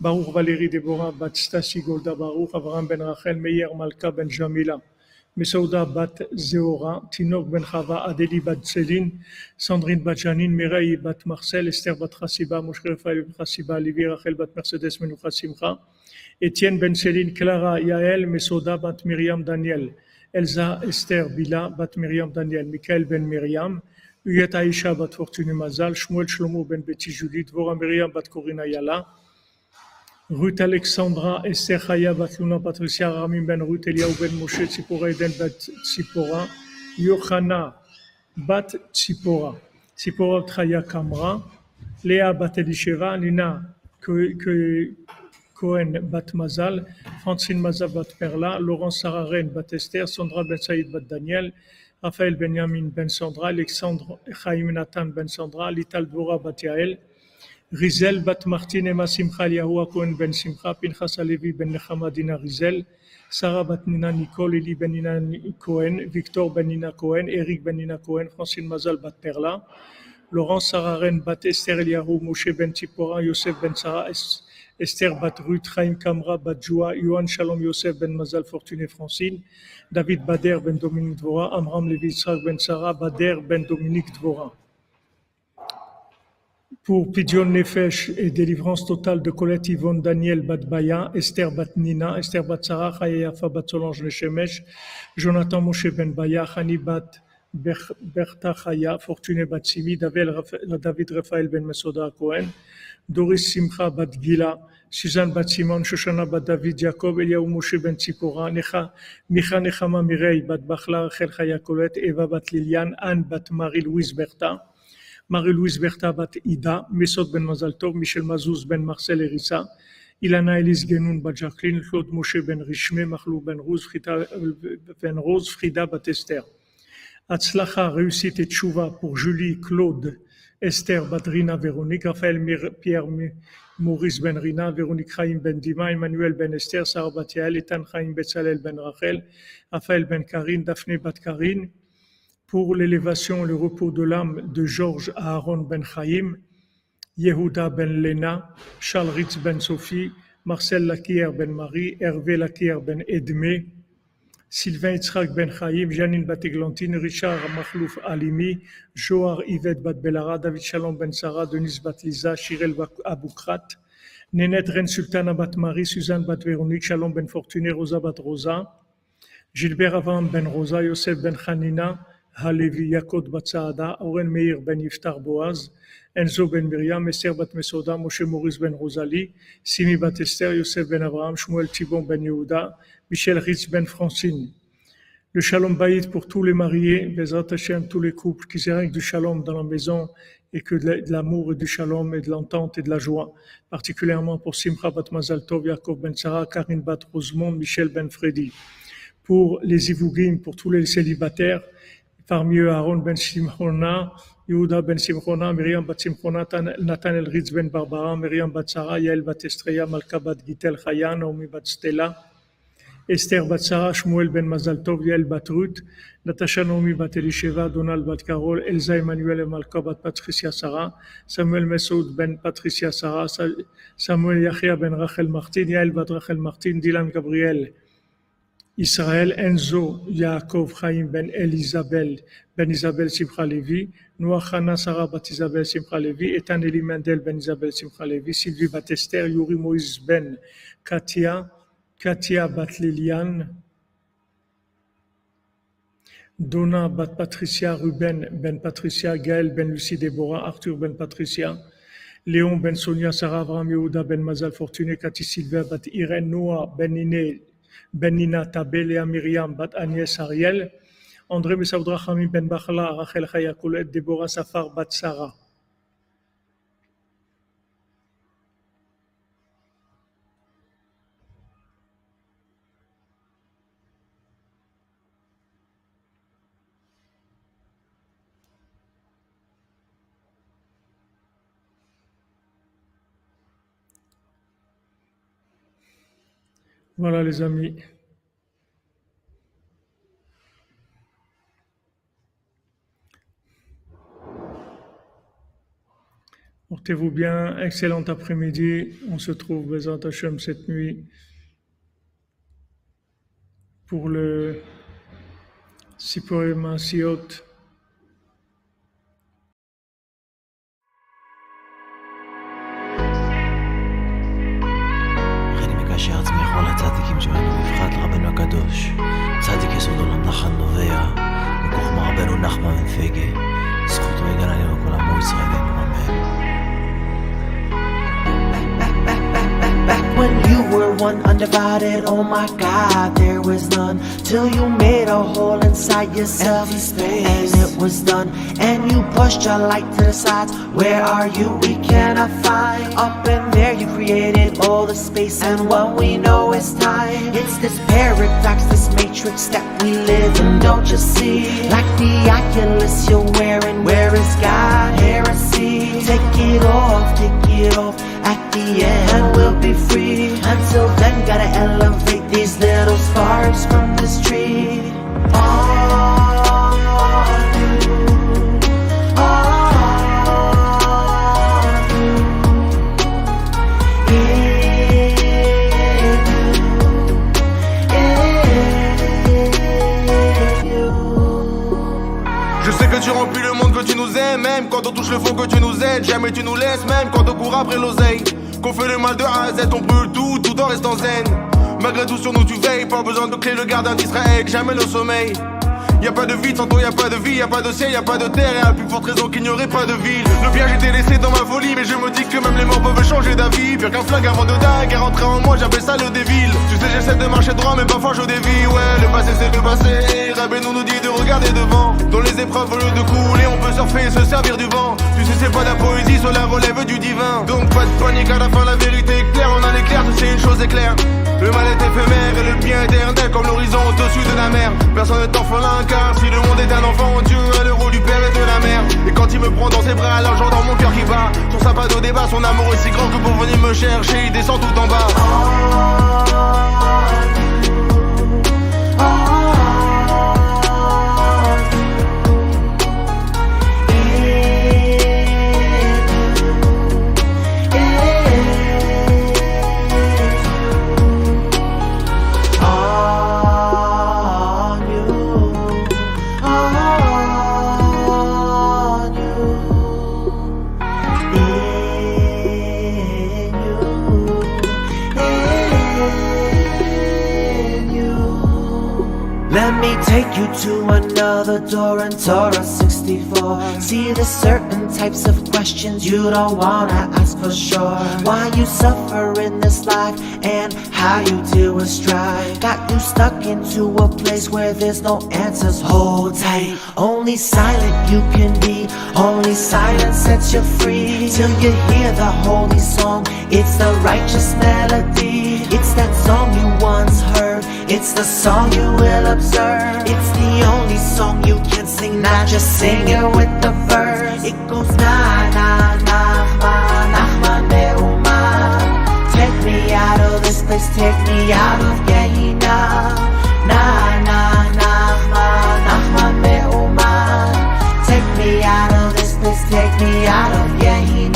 Baruch Valérie Deborah Bat Stasi Golda Baruch, Avraham Ben Rachel, Meir Malka Ben Jamila, Mesouda Bat Zéora, Tinok Ben Chava, Adélie Bat Céline, Sandrine Bat Janine, Mireille Bat Marcel, Esther Bat Chassiba, Moshe Rafael Bat Chassiba, Livie Rachel Bat Mercedes Menoucha Simcha, Étienne Ben Céline, Clara Yael, Mesouda Bat Myriam Daniel, Elsa Esther Bila Bat Myriam Daniel, Michael Ben Myriam, Uyet Aisha Bat Fortune Mazal, Shmuel Shlomo Ben Betty Julie, Dvora Myriam Bat Corina Yala, Ruth Alexandra, Esther Chaya, Patricia, Ramim Ben Ruth, Eliaou Ben Moshe, Tzipora, Eden Bat Tzipora, Yochana Bat Tzipora, Tzipora Traya Kamra, Léa Bat Elisheva, Lina Cohen Bat Mazal, Francine Mazal Bat Perla, Laurence Sararen Bat Esther, Sandra Ben Saïd Bat Daniel, Raphaël Benjamin Ben Sandra, Alexandre Chaim Nathan Ben Sandra, Lital Dvora Bat Yael, Rizel Bat Martin Emma Simcha Yahoua Cohen Ben Simcha, Pinchas Alevi Ben Nechama Dina Rizel, Sarah Bat Nina Nicole, Eli Ben Nina Cohen, Victor Ben Nina Cohen, Eric Ben Nina Cohen, Francine Mazal Bat Perla, Laurence Sararen Bat Esther Eliyahu, Moshe Ben Tzipora, Yosef Ben Sarah, Esther Bat Ruth, Kamra Bat Joua, Yohan Shalom Yosef Ben Mazal Fortuné Francine, David Bader Ben Dominique Dvora, Amram Levi Yitzhak Ben Sarah, Bader Ben Dominique Dvora. Pour Pidyon Nefesh et délivrance totale de Colette Yvonne Daniel Batbaya, Esther Batnina, Esther Batsara, Chayafa Batsolange Neshemesh, Jonathan Moshe Ben Baya, Hani Bat Bertha Chaya, Fortuné Batsimi, David Raphaël Ben Mesoda Cohen, Doris Simcha Bat Gila, Suzanne Bat Simon, Shoshana Bat David Jacob, Eliaou Moshe Ben Tzipora, Necha, Micha Nechama Mirei Bat Bachla, Rachel Chaya Colette, Eva Bat Liliane, Anne Bat Marie-Louise Bertha, Marie-Louise Bertha Bat Ida, Mesot Ben Mazaltov, Michel Mazouz Ben Marcel Erissa, Ilana Elise Genoun Bat Jacqueline, Claude Moshe Ben Richme, Machlou Ben Rose, Frida, Ben Rose, Frida Bat Esther. Atzlacha, réussite et tchouva pour Julie, Claude, Esther, Badrina, Véronique, Raphaël, Pierre, Maurice Ben Rina, Véronique Chaim Ben Dima, Emmanuel Ben Esther, Sarah Bat Yael, Etan Chaim Betzalel Ben Rachel, Raphaël Ben Karine, Daphné Bat Karine, pour l'élévation et le repos de l'âme de Georges Aaron Ben Chaim, Yehuda Ben Lena, Charles Ritz Ben Sophie, Marcel Lakier Ben Marie, Hervé Lakier Ben Edmé, Sylvain Yitzhak Ben Chaim, Janine Bateglantine, Richard Mahlouf Alimi, Joar Yvette Bat Belara, David Shalom Ben Sarah, Denise Bat Liza, Shirel Aboukrat, Nénette Ren Sultana Bat Marie, Suzanne Bat Véronique, Shalom Ben Fortuné, Rosa Bat Rosa, Gilbert Avam Ben Rosa, Yosef Ben Hanina, Yakot Bat Saada, Oren Meir Ben Yiftar Boaz, Enzo Ben Miriam, Esther Bat Mesoda, Moshe Maurice Ben Rosalie, Simi Bat Esther, Yosef Ben Abraham, Shmuel Tibon Ben Yehuda, Michel Ritz Ben Francine. Le shalom baït pour tous les mariés, Bezrat Hashem, tous les couples, qui rien du shalom dans la maison et que de l'amour et du shalom et de l'entente et de la joie, particulièrement pour Simcha Bat Mazal Tov, Yaakov Ben Sarah, Karine Bat Rosemond, Michel Ben Freddy. Pour les Ivougim, pour tous les célibataires, parmi eux Aaron Ben Simchona, Yehuda Ben Simchona, Myriam Bat Simchona, Nathanael Ritz Ben Barbara, Myriam Bat Sarah, Yael Bat Estreya, Malka Bat Gitel Chayan, Naomi Bat Stella, Esther Batsara, Shmuel Ben Mazaltov, Yael Batrut, Natasha Naomi Bat Elisheva, Donald Bat Carol, Elsa Emmanuel et Malka Bat Patricia Sarah, Samuel Mesoud Ben Patricia Sarah, Samuel Yachia Ben Rachel Martin, Yael Bat Rachel Martin, Dylan Gabriel, Israël, Enzo Yaakov Chaim Ben Elisabel, Ben Isabel Simcha Levi, Noah Hana Sarah Bat Isabel Simcha Levi, Etan Eli Mendel Ben Isabel Simcha Levi, Sylvie Bat Esther, Yuri Moïse Ben Katia, Katia Bat Liliane, Donna Bat Patricia, Ruben Ben Patricia, Gaël Ben Lucie Déborah, Arthur Ben Patricia, Léon Ben Sonia, Sarah Abraham Yehuda Ben Mazal Fortuné, Cathy Sylvain Bat Irène, Noah Ben Iné, Ben Nina Tabé, Léa Myriam Bat Agnès Ariel, André Messaoudra Hamim Ben Bachla, Rachel Chaya Colette, Déborah Safar Bat Sarah. Voilà les amis. Portez-vous bien, excellent après-midi. On se trouve Bezat Hashem cette nuit pour le Sipurim Siot. הקדוש. צדיק יסוד עולם נחל נובע, מכוחמה רבנו נחמן בן פגה. זכותו יגן עלינו כל עמו ישראלנו, When you were one undivided, oh my God, there was none. Till you made a hole inside yourself, and it was done. And you pushed your light to the sides. Where are you? We cannot find. Up in there, you created all the space, and what we know is time. It's this paradox, this matrix that we live in. Don't you see? Like the Oculus you're wearing, where is God? Heresy. Take it off, take it off. At the end, we'll be free. Until then, gotta elevate these little sparks from this tree. All you, all you, you. Je sais que tu remplis tu nous aimes, même quand on touche le fond que tu nous aides. Jamais tu nous laisses, même quand on court après l'oseille. Qu'on fait le mal de A à Z, on brûle tout, tout en restant zen. Malgré tout sur nous tu veilles, pas besoin de clé, le gardien d'Israël, jamais le sommeil. Y a pas de vie, sans toi y a pas de vie, y a pas de ciel, y a pas de terre, et à plus forte raison qu'il n'y aurait pas de ville. Le piège était laissé dans ma folie, mais je me dis que même les morts peuvent changer d'avis. Pire qu'un flingue avant de dingue, est rentré en moi, j'appelle ça le dévil. Tu sais, j'essaie de marcher droit, mais parfois je dévie, ouais, le passé c'est le passé. Rabé nous nous dit de regarder devant. Dans les épreuves, au lieu de couler, on peut surfer et se servir du vent. Tu sais, c'est pas la poésie, cela relève du divin. Donc pas de panique, à la fin la vérité est claire, on a l'éclair, sais, une chose est claire. Le mal est éphémère et le bien éternel comme l'horizon au-dessus de la mer. Personne n'est orphelin si le monde est un enfant, Dieu a le rôle du père et de la mère. Et quand il me prend dans ses bras, l'argent dans mon cœur qui bat. Son sapin de débat, son amour est si grand que pour venir me chercher, il descend tout en bas. To another door in Torah 64. See, there's certain types of questions you don't wanna ask for sure. Why you suffer in this life and how you deal with strife. Got you stuck into a place where there's no answers. Hold tight. Only silent you can be. Only silence sets you free. Till you hear the holy song. It's the righteous melody. It's that song you once heard. It's the song you will observe. It's the only song you can sing. Not just sing it with the verse. It goes na na nachma nachma neuma. Take me out of this place. Take me out of Gehenna. Na na nachma nachma neuma. Take me out of this place. Take me out of Gehenna.